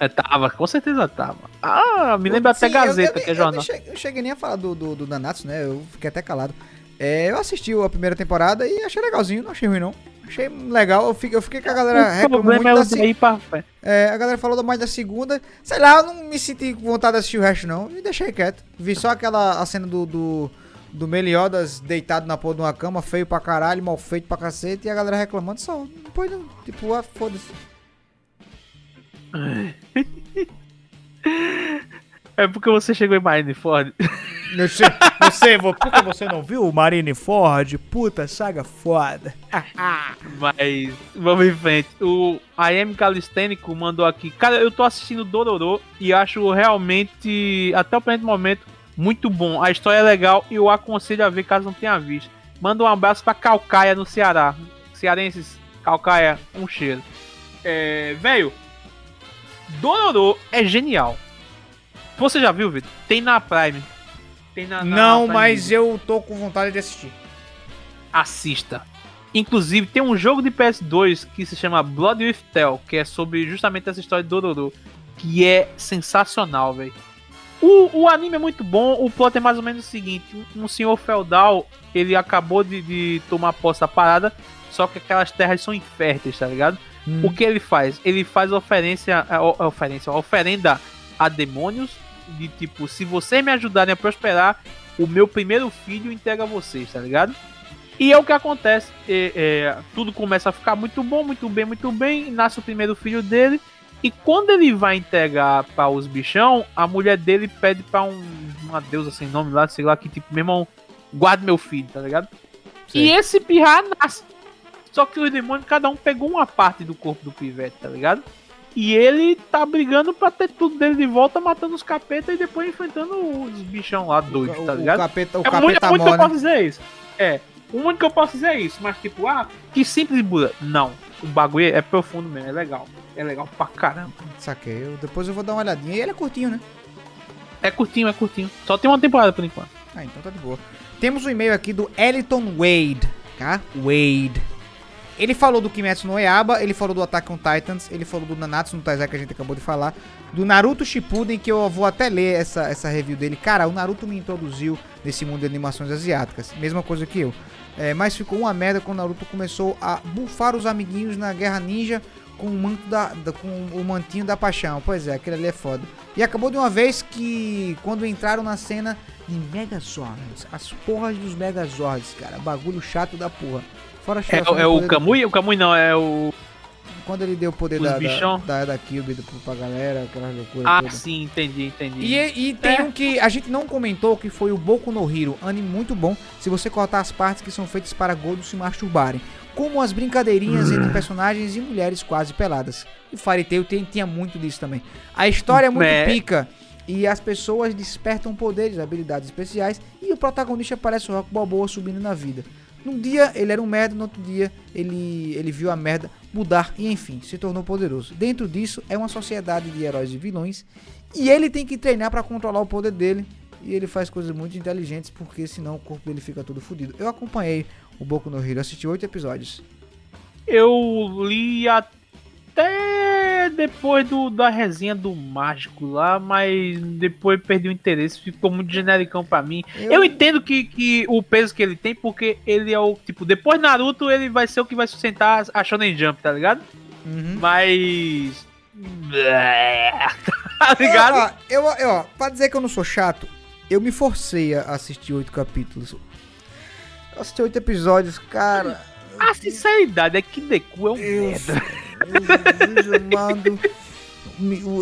É, tava, com certeza tava. Ah, me lembra até Sim, eu- Gazeta, eu, que é jornal. Eu, cheguei, nem a falar do, do, do Nanatsu, né? Eu fiquei até calado. É, eu assisti a primeira temporada e achei legalzinho, não achei ruim não. Achei legal, eu fiquei, eu fiquei com a galera O problema é o daí pra frente. É, a galera falou mais da segunda. Sei lá, eu não me senti com vontade de assistir o resto, não. E deixei quieto. Vi só aquela a cena do, do, do Meliodas deitado na porra de uma cama, feio pra caralho, mal feito pra cacete, e a galera reclamando só. Depois não. Tipo, ah, foda-se. É porque você chegou em Marineford. Você, você, por que você não viu o Marineford? Puta, saga foda. Mas vamos em frente. O AM Calistênico mandou aqui. Cara, eu tô assistindo Dororo e acho realmente, até o presente momento, Muito bom. A história é legal e eu aconselho a ver caso não tenha visto. Manda um abraço pra Calcaia no Ceará. Cearenses, Calcaia, um cheiro. É, velho, Dororo é genial. Você já viu, Vitor? Tem na Prime. Tem na, na Não, Prime mas Video. eu tô com vontade de assistir. assista. Inclusive, tem um jogo de PS2 que se chama Blood with Tell, que é sobre justamente essa história de Dororo, que é sensacional, velho. O, o anime é muito bom, o plot é mais ou menos o seguinte: um senhor feudal, ele acabou de, de tomar posse da parada, só que aquelas terras são inférteis, tá ligado? O que ele faz? Ele faz oferência, oferência, oferenda a demônios, de tipo, se vocês me ajudarem a prosperar, o meu primeiro filho entrega a vocês, tá ligado? E é o que acontece. é- é, tudo começa a ficar muito bom, muito bem, muito bem. Nasce o primeiro filho dele. E quando ele vai entregar para os bichão, a mulher dele pede pra um, uma deusa sem nome lá, sei lá, que tipo, meu irmão, guarde meu filho, tá ligado? E esse pirra nasce. Só que os demônios, cada um pegou uma parte do corpo do pivete, tá ligado? E ele tá brigando pra ter tudo dele de volta, matando os capetas e depois enfrentando os bichão lá doidos, tá ligado? o capeta, o é o único, capeta o único que eu posso dizer é isso. É, o único que eu posso dizer é isso. Mas, tipo, ah, que simples Buda. Não, o bagulho é profundo mesmo, é legal. É legal pra caramba. Saquei. Eu- depois eu vou dar uma olhadinha. E ele é curtinho, né? É curtinho, é curtinho. Só tem uma temporada por enquanto. Ah, então tá de boa. Temos um e-mail aqui do Eliton Wade, tá? Wade. Ele falou do Kimetsu no Yaba, ele falou do Attack on Titans, ele falou do Nanatsu no Taizai que a gente acabou de falar, do Naruto Shippuden, que eu vou até ler essa, essa review dele. Cara, o Naruto me introduziu nesse mundo de animações asiáticas, mesma coisa que eu. É, mas ficou uma merda quando Naruto começou a bufar os amiguinhos na Guerra Ninja com o manto da, da- com o mantinho da paixão. Pois é, aquele ali é foda. E acabou de uma vez que quando entraram na cena de Megazords, as porras dos Megazords, cara, bagulho chato da porra. Fora a É, é o Kamui? O Kamui não, é o. Quando ele deu o poder da, da, da, pro- pra galera, aquela loucura Ah, toda. sim, entendi, entendi. E, e tem É. um que a gente não comentou, que foi o Boku no Hero, anime muito bom, se você cortar as partes que são feitas para gordos se masturbarem. Como as brincadeirinhas entre personagens e mulheres quase peladas. E Fairy Tail tem, tinha muito disso também. A história é muito É. pica. E as pessoas despertam poderes, habilidades especiais. E o protagonista parece o Rock Balboa subindo na vida. Num dia ele era um merda, no outro dia ele, ele viu a merda mudar e enfim, se tornou poderoso. Dentro disso é uma sociedade de heróis e vilões e ele tem que treinar pra controlar o poder dele. E ele faz coisas muito inteligentes porque senão o corpo dele fica todo fodido. Eu acompanhei o Boku no Hero, assisti oito episódios. Eu li até depois do, da resenha do mágico lá, mas depois perdi o interesse, ficou muito genericão pra mim. Eu, entendo que, que o peso que ele tem, porque ele é o, tipo, depois Naruto ele vai ser o que vai sustentar a Shonen Jump, tá ligado? Uhum. Mas... tá ligado? Eu, ó, eu, ó, pra dizer que eu não sou chato, eu me forcei a assistir oito capítulos. Eu assisti oito episódios, cara. A sinceridade é que Deku é um Deus, merda.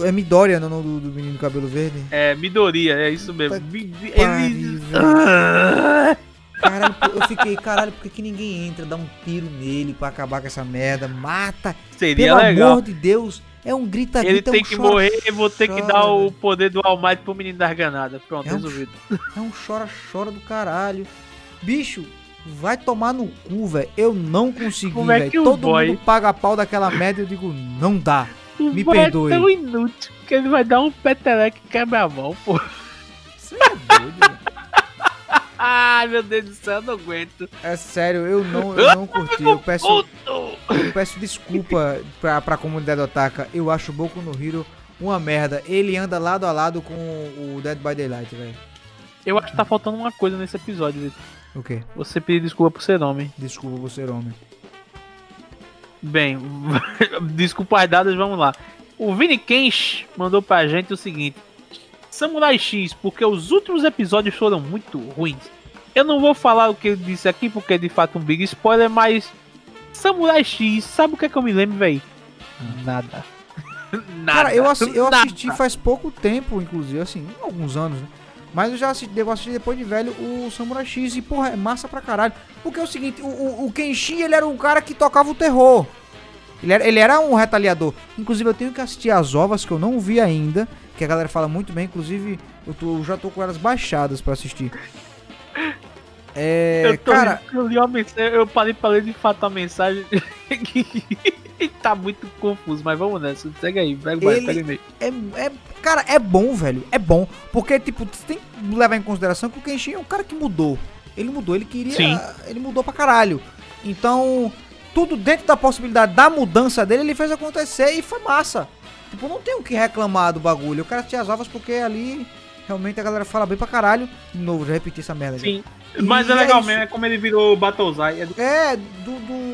É Midoriya, não, do, do menino cabelo verde? É, Midoriya, é isso mesmo. Ele... Caralho, eu fiquei, caralho, por que, que ninguém entra, dá um tiro nele pra acabar com essa merda? Mata! Seria Pelo legal. amor de Deus! É um grita-grita, Ele é um tem que chora- morrer e vou ter que dar o poder do All Might pro menino das granadas. Pronto, É um resolvido. É um chora-chora do caralho. Bicho, vai tomar no cu, velho. Eu não consegui, Como é velho. Todo boy- mundo paga pau daquela merda e eu digo, não dá. O Me boy perdoe. É tão inútil que ele vai dar um peteleque e quebra a mão, pô. Você é doido, velho. Ai, meu Deus do céu, eu não aguento. É sério, eu não, eu não curti. Eu peço, eu peço desculpa pra, pra comunidade otaka. Eu acho o Boku no Hero uma merda. Ele anda lado a lado com o Dead by Daylight, velho. Eu acho que tá faltando uma coisa nesse episódio, Vitor. O quê? Você pedir desculpa por ser homem. Desculpa você, homem. Bem, desculpas dadas, vamos lá. O Vini Kensh mandou pra gente o seguinte: Samurai X, porque os últimos episódios foram muito ruins. Eu não vou falar o que ele disse aqui, porque é de fato um big spoiler, mas Samurai X, sabe o que é que eu me lembro, véi? Nada. Nada. Cara, eu, assi- eu Nada. assisti faz pouco tempo, inclusive, assim, alguns anos, né? Mas eu já assisti, devo assistir depois de velho o Samurai X e, porra, é massa pra caralho. Porque é o seguinte, o, o, o Kenshin, ele era um cara que tocava o terror. Ele era, ele era um retaliador. Inclusive, eu tenho que assistir as ovas, que eu não vi ainda, que a galera fala muito bem, inclusive eu, tô- eu já tô com elas baixadas pra assistir. É, eu, tô, cara, eu li uma mensagem, eu parei pra ler de fato a mensagem tá muito confuso, mas vamos nessa. Segue aí, pega, Ele- pega e-mail. é, é, cara, é bom, velho. É bom. Porque, tipo, você tem que levar em consideração que o Kenshin é um cara que mudou. Ele mudou, ele queria. Sim. Ele mudou pra caralho. Então, tudo dentro da possibilidade da mudança dele, ele fez acontecer e foi massa. Tipo, não tem o que reclamar do bagulho. Eu quero tirar as ovas porque ali realmente a galera fala bem pra caralho. De novo, já repeti essa merda. Sim. Mas E é legal é mesmo, é como ele virou Battlezai. É do- É, do, do.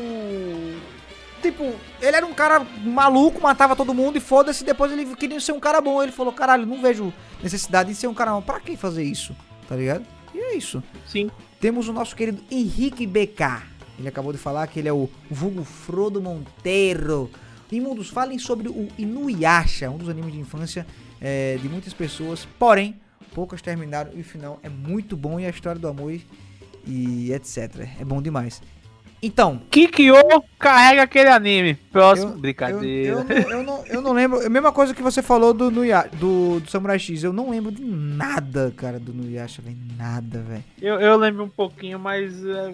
Tipo, ele era um cara maluco, matava todo mundo e foda-se. Depois ele queria ser um cara bom. Ele falou: caralho, não vejo necessidade de ser um cara bom. Pra que fazer isso? Tá ligado? E é isso. Sim. Temos o nosso querido Henrique BK. Ele acabou de falar que ele é o vulgo Frodo Monteiro. Imundos, falem sobre o Inuyasha, um dos animes de infância é, de muitas pessoas. Porém, poucas terminaram e o final é muito bom e a história do amor e- e etc. É bom demais. Então, Kikyo carrega aquele anime. Próximo. eu, Brincadeira. Eu, eu, não, eu, não, eu não lembro. É a mesma coisa que você falou do, Nuya, do, do Samurai X. Eu não lembro de nada, cara, do Nuyasha, velho. Nada, velho. Eu, eu lembro um pouquinho, mas. é,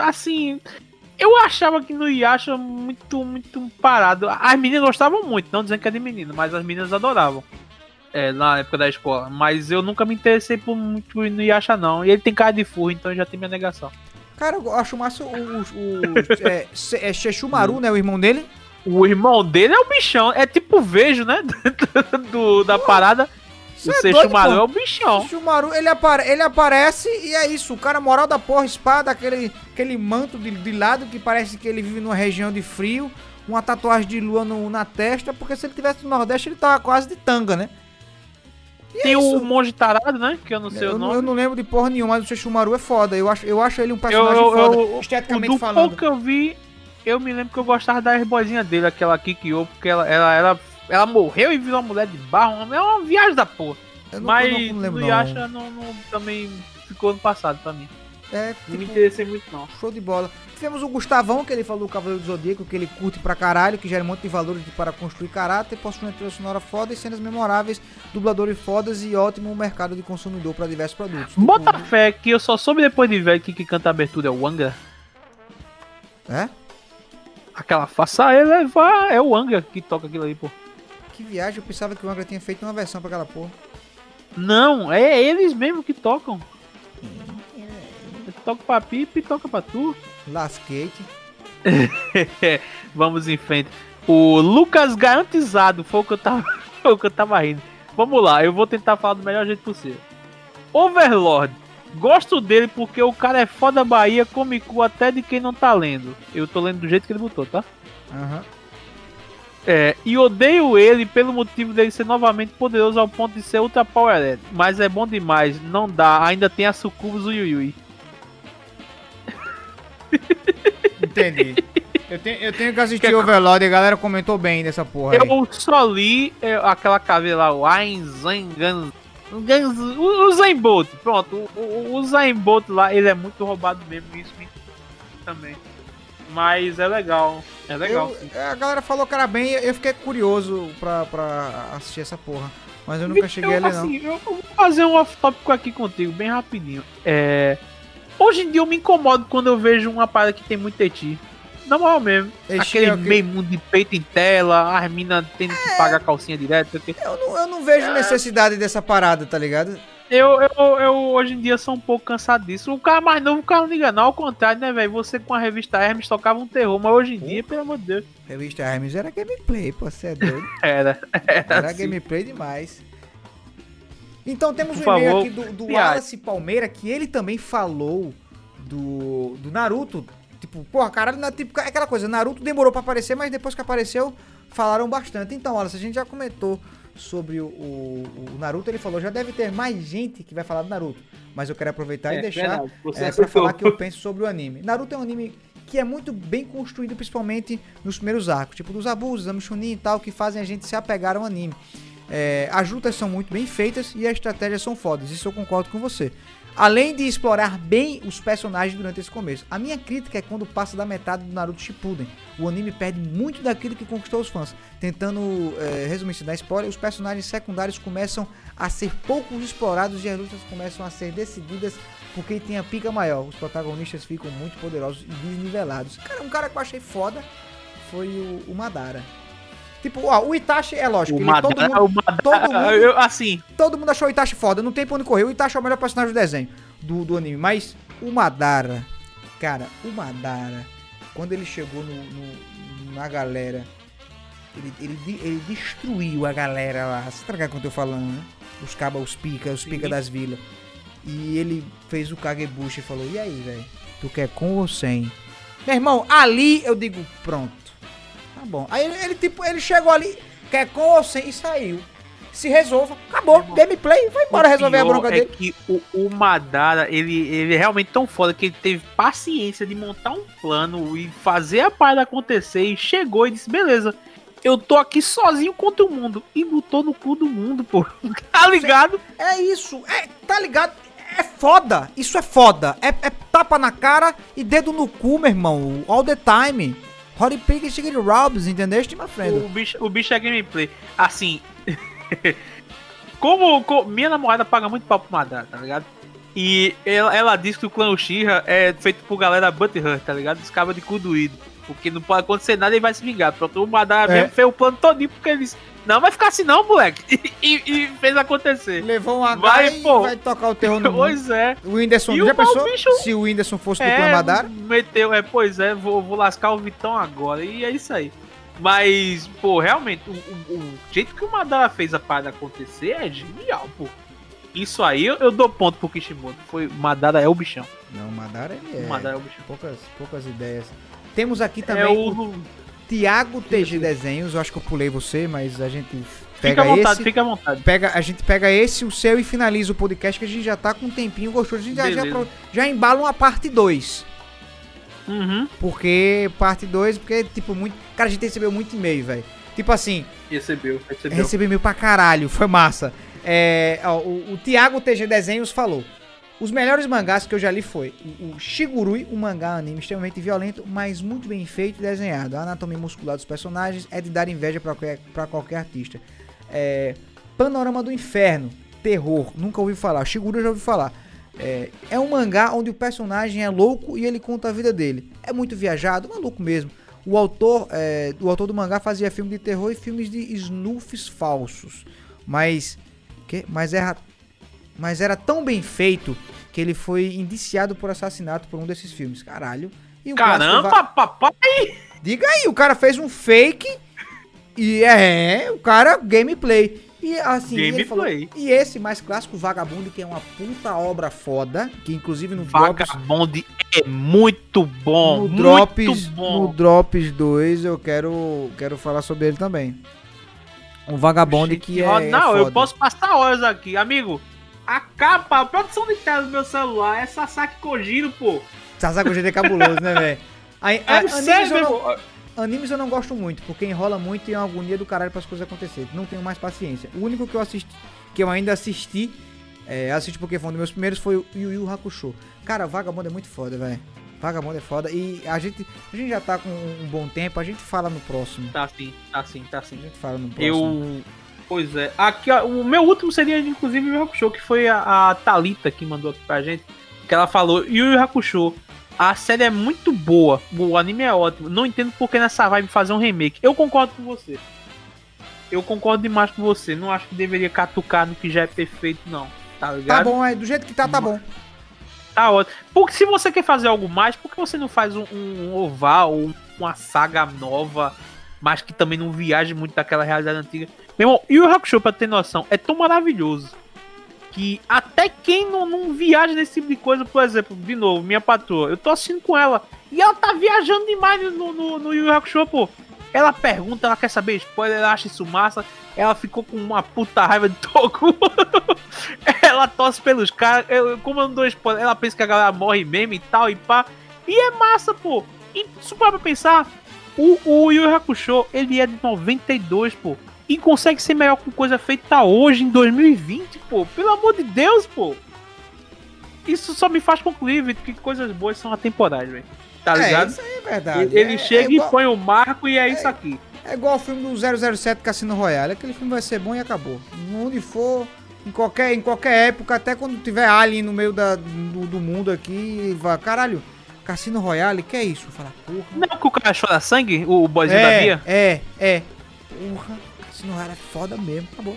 assim. Eu achava que no Yasha muito, muito parado. As meninas gostavam muito, não dizendo que é de menino, mas as meninas adoravam. É, na época da escola. Mas eu nunca me interessei por muito no Yasha, não. E ele tem cara de furro, então já tem minha negação. Cara, eu acho massa o. o, o é, é né? O irmão dele. O irmão dele é o bichão. É tipo o vejo, né? Do, da parada. O é é o bichão. Sheshumaru, ele, apare, ele aparece e é isso. O cara moral da porra, espada, aquele, aquele manto de, de lado que parece que ele vive numa região de frio. Uma tatuagem de lua no- na testa, porque se ele tivesse no Nordeste, ele tava quase de tanga, né? É Tem isso. o monge tarado, né? Que eu não sei eu, o nome. eu não lembro de porra nenhuma, mas o Sesshomaru é foda. Eu acho, eu acho ele um Eu, personagem eu, foda, eu, esteticamente do falando. pouco que eu vi, eu me lembro que eu gostava da irmãzinha dele, aquela Kikyo, porque ela, ela, ela, ela morreu e virou uma mulher de barro. É uma viagem da porra. Eu não- Mas eu não lembro, não. Yasha não, não- também ficou no passado pra mim. É, Não me tipo, interessei muito, não. show de bola. Tivemos o Gustavão, que ele falou do Cavaleiro do Zodíaco, que ele curte pra caralho, que gera um monte de valores para construir caráter, possui uma trilha sonora foda e cenas memoráveis, dubladores fodas e ótimo mercado de consumidor pra diversos produtos. Bota Tipo, fé que eu só soube depois de velho que quem canta a abertura é o Anga. É? Aquela faça elevar é o Anga que toca aquilo aí, pô. Que viagem, eu pensava que o Angra tinha feito uma versão pra aquela porra. Não, é eles mesmo que tocam. Toca pra Pipe e toca pra tu. Lasquete. Vamos em frente. O Lucas Garantizado foi o que eu tava, foi o que eu tava rindo. Vamos lá, eu vou tentar falar do melhor jeito possível. Overlord. Gosto dele porque o cara é foda Bahia, come cu até de quem não tá lendo. Eu tô lendo do jeito que ele botou, tá? Aham. É, e odeio ele pelo motivo dele ser novamente poderoso ao ponto de ser ultra powered. Mas é bom demais, não dá. Ainda tem a Sucubus Yui Yui. Entendi. Eu tenho, eu tenho que assistir Overlord e a galera comentou bem dessa porra. aí. Eu só li é, aquela caveira lá, o Ainzangan. O, o Zayn Bolt, pronto. O, o, o Zayn Bolt lá, ele é muito roubado mesmo, isso me também. Mas é legal. É legal, Eu- sim. a galera falou que era bem, eu fiquei curioso pra, pra assistir essa porra. Mas eu nunca cheguei ali, não. assim, eu vou fazer um off-tópico aqui contigo, bem rapidinho. É, hoje em dia eu me incomodo quando eu vejo uma parada que tem muito eti. Na moral mesmo. Eti aquele é meio mundo de peito em tela, as minas tendo que pagar calcinha direto. quê. Eu não, eu não vejo necessidade dessa parada, tá ligado? Eu, eu, eu hoje em dia sou um pouco cansado disso. O cara mais novo, o cara não liga não. Ao contrário, né, velho? Você com a revista Hermes tocava um terror, mas hoje em dia, pelo amor de Deus, Revista Hermes era gameplay, pô, você é doido. era. Era, Era assim. gameplay demais. Então temos Por um e-mail aqui do, do. Wallace Palmeira, que ele também falou do, do Naruto. Tipo, porra, caralho, na, tipo, é aquela coisa, Naruto demorou pra aparecer, mas depois que apareceu, falaram bastante. Então, Wallace, a gente já comentou sobre o, o- o Naruto, ele falou, já deve ter mais gente que vai falar do Naruto. Mas eu quero aproveitar e É, deixar verdade, você é, pra acertou. falar que eu penso sobre o anime. Naruto é um anime que é muito bem construído, principalmente nos primeiros arcos, tipo dos abusos, Ame Chunin e tal, que fazem a gente se apegar ao anime. É, as lutas são muito bem feitas e as estratégias são fodas, isso eu concordo com você. Além de explorar bem os personagens durante esse começo. A minha crítica é quando passa da metade do Naruto Shippuden. O anime perde muito daquilo que conquistou os fãs. Tentando é, resumir se dar spoiler, os personagens secundários começam a ser pouco explorados e as lutas começam a ser decididas porque tem a pica maior. Os protagonistas ficam muito poderosos e desnivelados. Cara, um cara que eu achei foda foi o, o Madara. Tipo, ó, o Itachi é lógico. O ele- todo Madara, mundo- o Madara, todo mundo- eu- assim, Todo mundo achou o Itachi foda, não tem pra onde correr. O Itachi é o melhor personagem do desenho, do, do anime. Mas o Madara, cara, o Madara, quando ele chegou no, no- na galera, ele, ele, ele destruiu a galera lá. Você tá ligado com o que eu tô falando, né? Os cabas, os pica, os pica Sim. das vilas. E ele fez o Kagebushi e falou: E aí, velho? Tu quer com ou sem? Meu irmão, ali eu digo: Pronto. Tá bom. Aí ele, ele, tipo, ele chegou ali, quer com ou sem e saiu. Se resolva, acabou. Gameplay, vai embora resolver a bronca é dele. que o, o Madara, ele, ele é realmente tão foda que ele teve paciência de montar um plano e fazer a parada acontecer e chegou e disse, beleza, eu tô aqui sozinho contra o mundo. E botou no cu do mundo, pô. Tá ligado? É isso, é, tá ligado? É foda, isso é foda. É, é tapa na cara e dedo no cu, meu irmão. All the time. Hot Pig e Chicken Robs, entendeste, meu friend? O bicho, o bicho é gameplay. Assim, como, co- minha namorada paga muito pau pro Madara, tá ligado? E ela, ela diz que o clã Uchiha é feito por galera Butthurt, tá ligado? Os de cu doído. Porque não pode acontecer nada e vai se vingar. Pronto, o Madara É. mesmo fez o plano todinho porque ele disse, não vai ficar assim não, moleque. E, e fez acontecer. Levou um H Vai, e pô. vai tocar o terror no mundo. Pois é. O Whindersson, E já o pensou bicho- se o Whindersson fosse do clã É, Madara? meteu, é, pois é, vou, vou lascar o Vitão agora. E é isso aí. Mas, pô, realmente, o, o- o jeito que o Madara fez a parada acontecer é genial, pô. Isso aí eu, eu dou ponto pro Kishimoto. Foi, Madara é o bichão. Não, Madara ele é. O Madara é o bichão. Poucas, poucas ideias. Temos aqui também é o, o. Tiago TG. Desenhos. Eu acho que eu pulei você, mas a gente Fica pega à vontade, esse. fica à vontade. Pega, a gente pega esse, o seu e finaliza o podcast que a gente já tá com um tempinho gostoso. A gente já, já, já embala uma parte 2. Uhum. Porque parte 2, porque, tipo, muito. Cara, a gente recebeu muito e-mail, velho. Tipo assim, Recebeu, recebeu. recebi e-mail pra caralho, foi massa. É, ó, o, o Thiago TG Desenhos falou. Os melhores mangás que eu já li foi o, o Shigurui, um mangá anime extremamente violento, mas muito bem feito e desenhado. A anatomia muscular dos personagens é de dar inveja pra qualquer, pra qualquer artista. É, Panorama do Inferno, terror, nunca ouvi falar. Shigurui eu já ouvi falar. É, é um mangá onde o personagem é louco e ele conta a vida dele. É muito viajado, maluco mesmo. O autor, é, o autor do mangá fazia filme de terror e filmes de snuffs falsos. Mas, que, mas, era, mas era tão bem feito que ele foi indiciado por assassinato por um desses filmes. Caralho. O clássico va- Caramba, papai! Diga aí, o cara fez um fake e é, o cara gameplay. E assim, ele falou, Gameplay. e esse mais clássico, Vagabundo, que é uma puta obra foda, que inclusive no Drops, Vagabond é muito bom. no muito Drops, bom. no Drops 2 eu quero quero falar sobre ele também. O Vagabond que é, Ó, é Não, eu posso passar horas aqui. Amigo, a capa, a produção de tela do meu celular é Sasaki Kojiro, pô. Sasaki GD é cabuloso, né, velho? É a- sério, animes, eu meu não, animes eu não gosto muito, porque enrola muito e é uma agonia do caralho para as coisas acontecerem. Não tenho mais paciência. O único que eu assisti, que eu ainda assisti, é, assisti porque foi um dos meus primeiros, foi o Yu Yu Hakusho. Cara, Vagabundo é muito foda, velho. Vagabundo é foda. E a gente, a gente já tá com um bom tempo, a gente fala no próximo. Tá sim, tá sim, tá A sim. gente fala no próximo. Eu. Pois é. Aqui, ó, o meu último seria, inclusive, o Hakusho, que foi a, a Thalita que mandou aqui pra gente. Que ela falou: Yu Yu Hakusho. A série é muito boa, o anime é ótimo. Não entendo por que nessa vibe fazer um remake. Eu concordo com você. Eu concordo demais com você. Não acho que deveria catucar no que já é perfeito, não. Tá ligado? Tá bom, é, do jeito que tá, tá bom. Tá ótimo. Porque se você quer fazer algo mais, por que você não faz um, um oval ou uma saga nova, mas que também não viaje muito daquela realidade antiga? Meu irmão, e o Hakusho, pra ter noção, é tão maravilhoso que até quem não, não viaja nesse tipo de coisa, por exemplo, de novo, minha patroa, eu tô assistindo com ela e ela tá viajando demais no, no, no Yu Hakusho, pô. Ela pergunta, ela quer saber spoiler, ela acha isso massa. Ela ficou com uma puta raiva de Toku. ela torce pelos caras. eu- Como eu não dou spoiler, ela pensa que a galera morre mesmo e tal e pá. E é massa, pô. E se parar pra pensar, o, o Yu Hakusho, ele é de 92, pô. E consegue ser melhor com coisa feita hoje, em 2020, pô. Pelo amor de Deus, pô. isso só me faz concluir, Vitor, que coisas boas são atemporais, velho. Tá É, ligado? isso aí é verdade. Ele, ele É- chega é igual, e põe o marco e é, isso aqui. É igual o filme do 007 Cassino Royale. Aquele filme vai ser bom e acabou. Onde for, em qualquer, em qualquer época, até quando tiver alien no meio da, do, do mundo aqui, vai, caralho, Cassino Royale, que é isso? Fala, porra. Não que o cara chora sangue, o boyzinho da É, Bia. é, é. Porra, Royale é foda mesmo, acabou.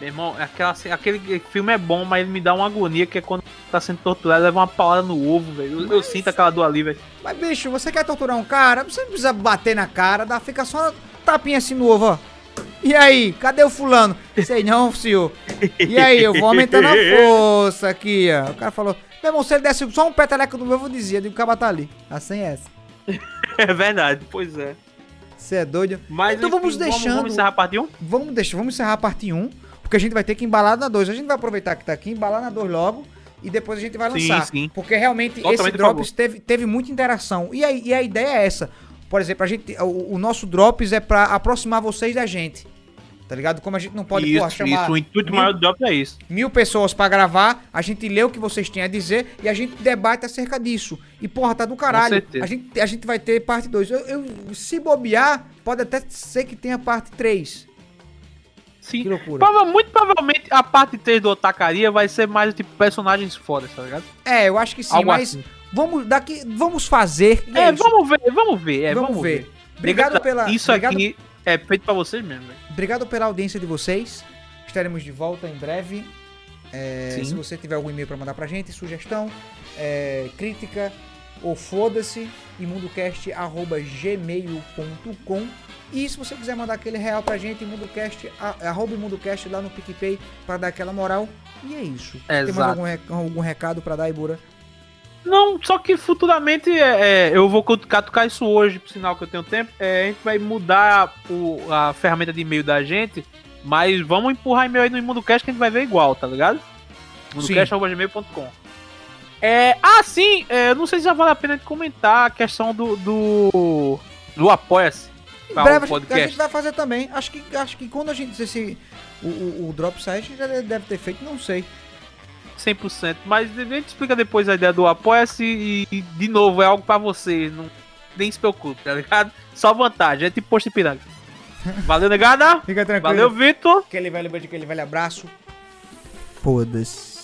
Meu irmão, aquela, aquele filme é bom, mas ele me dá uma agonia que é quando tá sendo torturado, leva uma paulada no ovo, velho. Eu, eu sinto aquela dor ali, velho. Mas, bicho, você quer torturar um cara, você não precisa bater na cara, dá, fica só tapinha assim no ovo, ó. E aí, cadê o fulano? Sei não, senhor. E aí, eu vou aumentando a força aqui, ó. O cara falou, meu irmão, se ele desse só um peteleco no meu, eu dizia, de o cara tá ali. Assim é essa. É verdade, pois é. Você é doido? Mas Então vamos Vamos, deixando- vamos encerrar a parte 1? Vamos, deixar, vamos encerrar a parte 1, porque a gente vai ter que embalar na 2. A gente vai aproveitar que tá aqui, embalar na 2 logo, e depois a gente vai Sim, lançar. sim. Porque realmente Totalmente esse Drops teve, teve muita interação. E a, e a ideia é essa. Por exemplo, a gente, o, o nosso Drops é pra aproximar vocês da gente. Tá ligado? Como a gente não pode, isso, porra, chamar isso, o intuito mil, maior do drop é isso. mil pessoas pra gravar, a gente lê o que vocês têm a dizer e a gente debate acerca disso. E, porra, tá do caralho. certeza. A gente, a gente vai ter parte 2. Eu, eu- se bobear, pode até ser que tenha parte 3. Sim. Que loucura. Prova- muito provavelmente a parte 3 do Otacaria vai ser mais tipo personagens fodas, tá ligado? É, eu acho que sim, Algo mas assim. vamos daqui, vamos fazer. É, isso. vamos ver, vamos ver, é, Vamos vamos, ver. ver. Obrigado Obrigado pela- Isso obrigado- aqui é feito pra vocês mesmo, velho. Obrigado pela audiência de vocês. Estaremos de volta em breve. É, se você tiver algum e-mail pra mandar pra gente, sugestão, é, crítica ou foda-se, imundocast.gmail.com E se você quiser mandar aquele real pra gente, imundocast, arroba imundocast lá no PicPay pra dar aquela moral. E é isso. Tem mais Exato. algum, algum recado pra dar, Ibura? Não, só que futuramente é, é, eu vou catucar isso hoje, por sinal que eu tenho tempo. É, a gente vai mudar o- a ferramenta de e-mail da gente, mas vamos empurrar e-mail aí no ImundoCast que a gente vai ver igual, tá ligado? ImundoCast.gmail.com é, Ah, sim, é, não sei se já vale a pena de comentar a questão do, do, do Apoia-se. Em breve o a gente, a podcast. gente vai fazer também. Acho que, acho que quando a gente. Esse, o, o, o drop gente já deve ter feito, não sei. 100%, mas a gente explica depois a ideia do Apoia-se e, e, de novo, é algo pra vocês, não, nem se preocupe, tá ligado? Só vantagem, é tipo posto de piranga. Valeu, negada! Fica tranquilo. Valeu, Vitor! Aquele velho beijo, aquele velho abraço. Foda-se.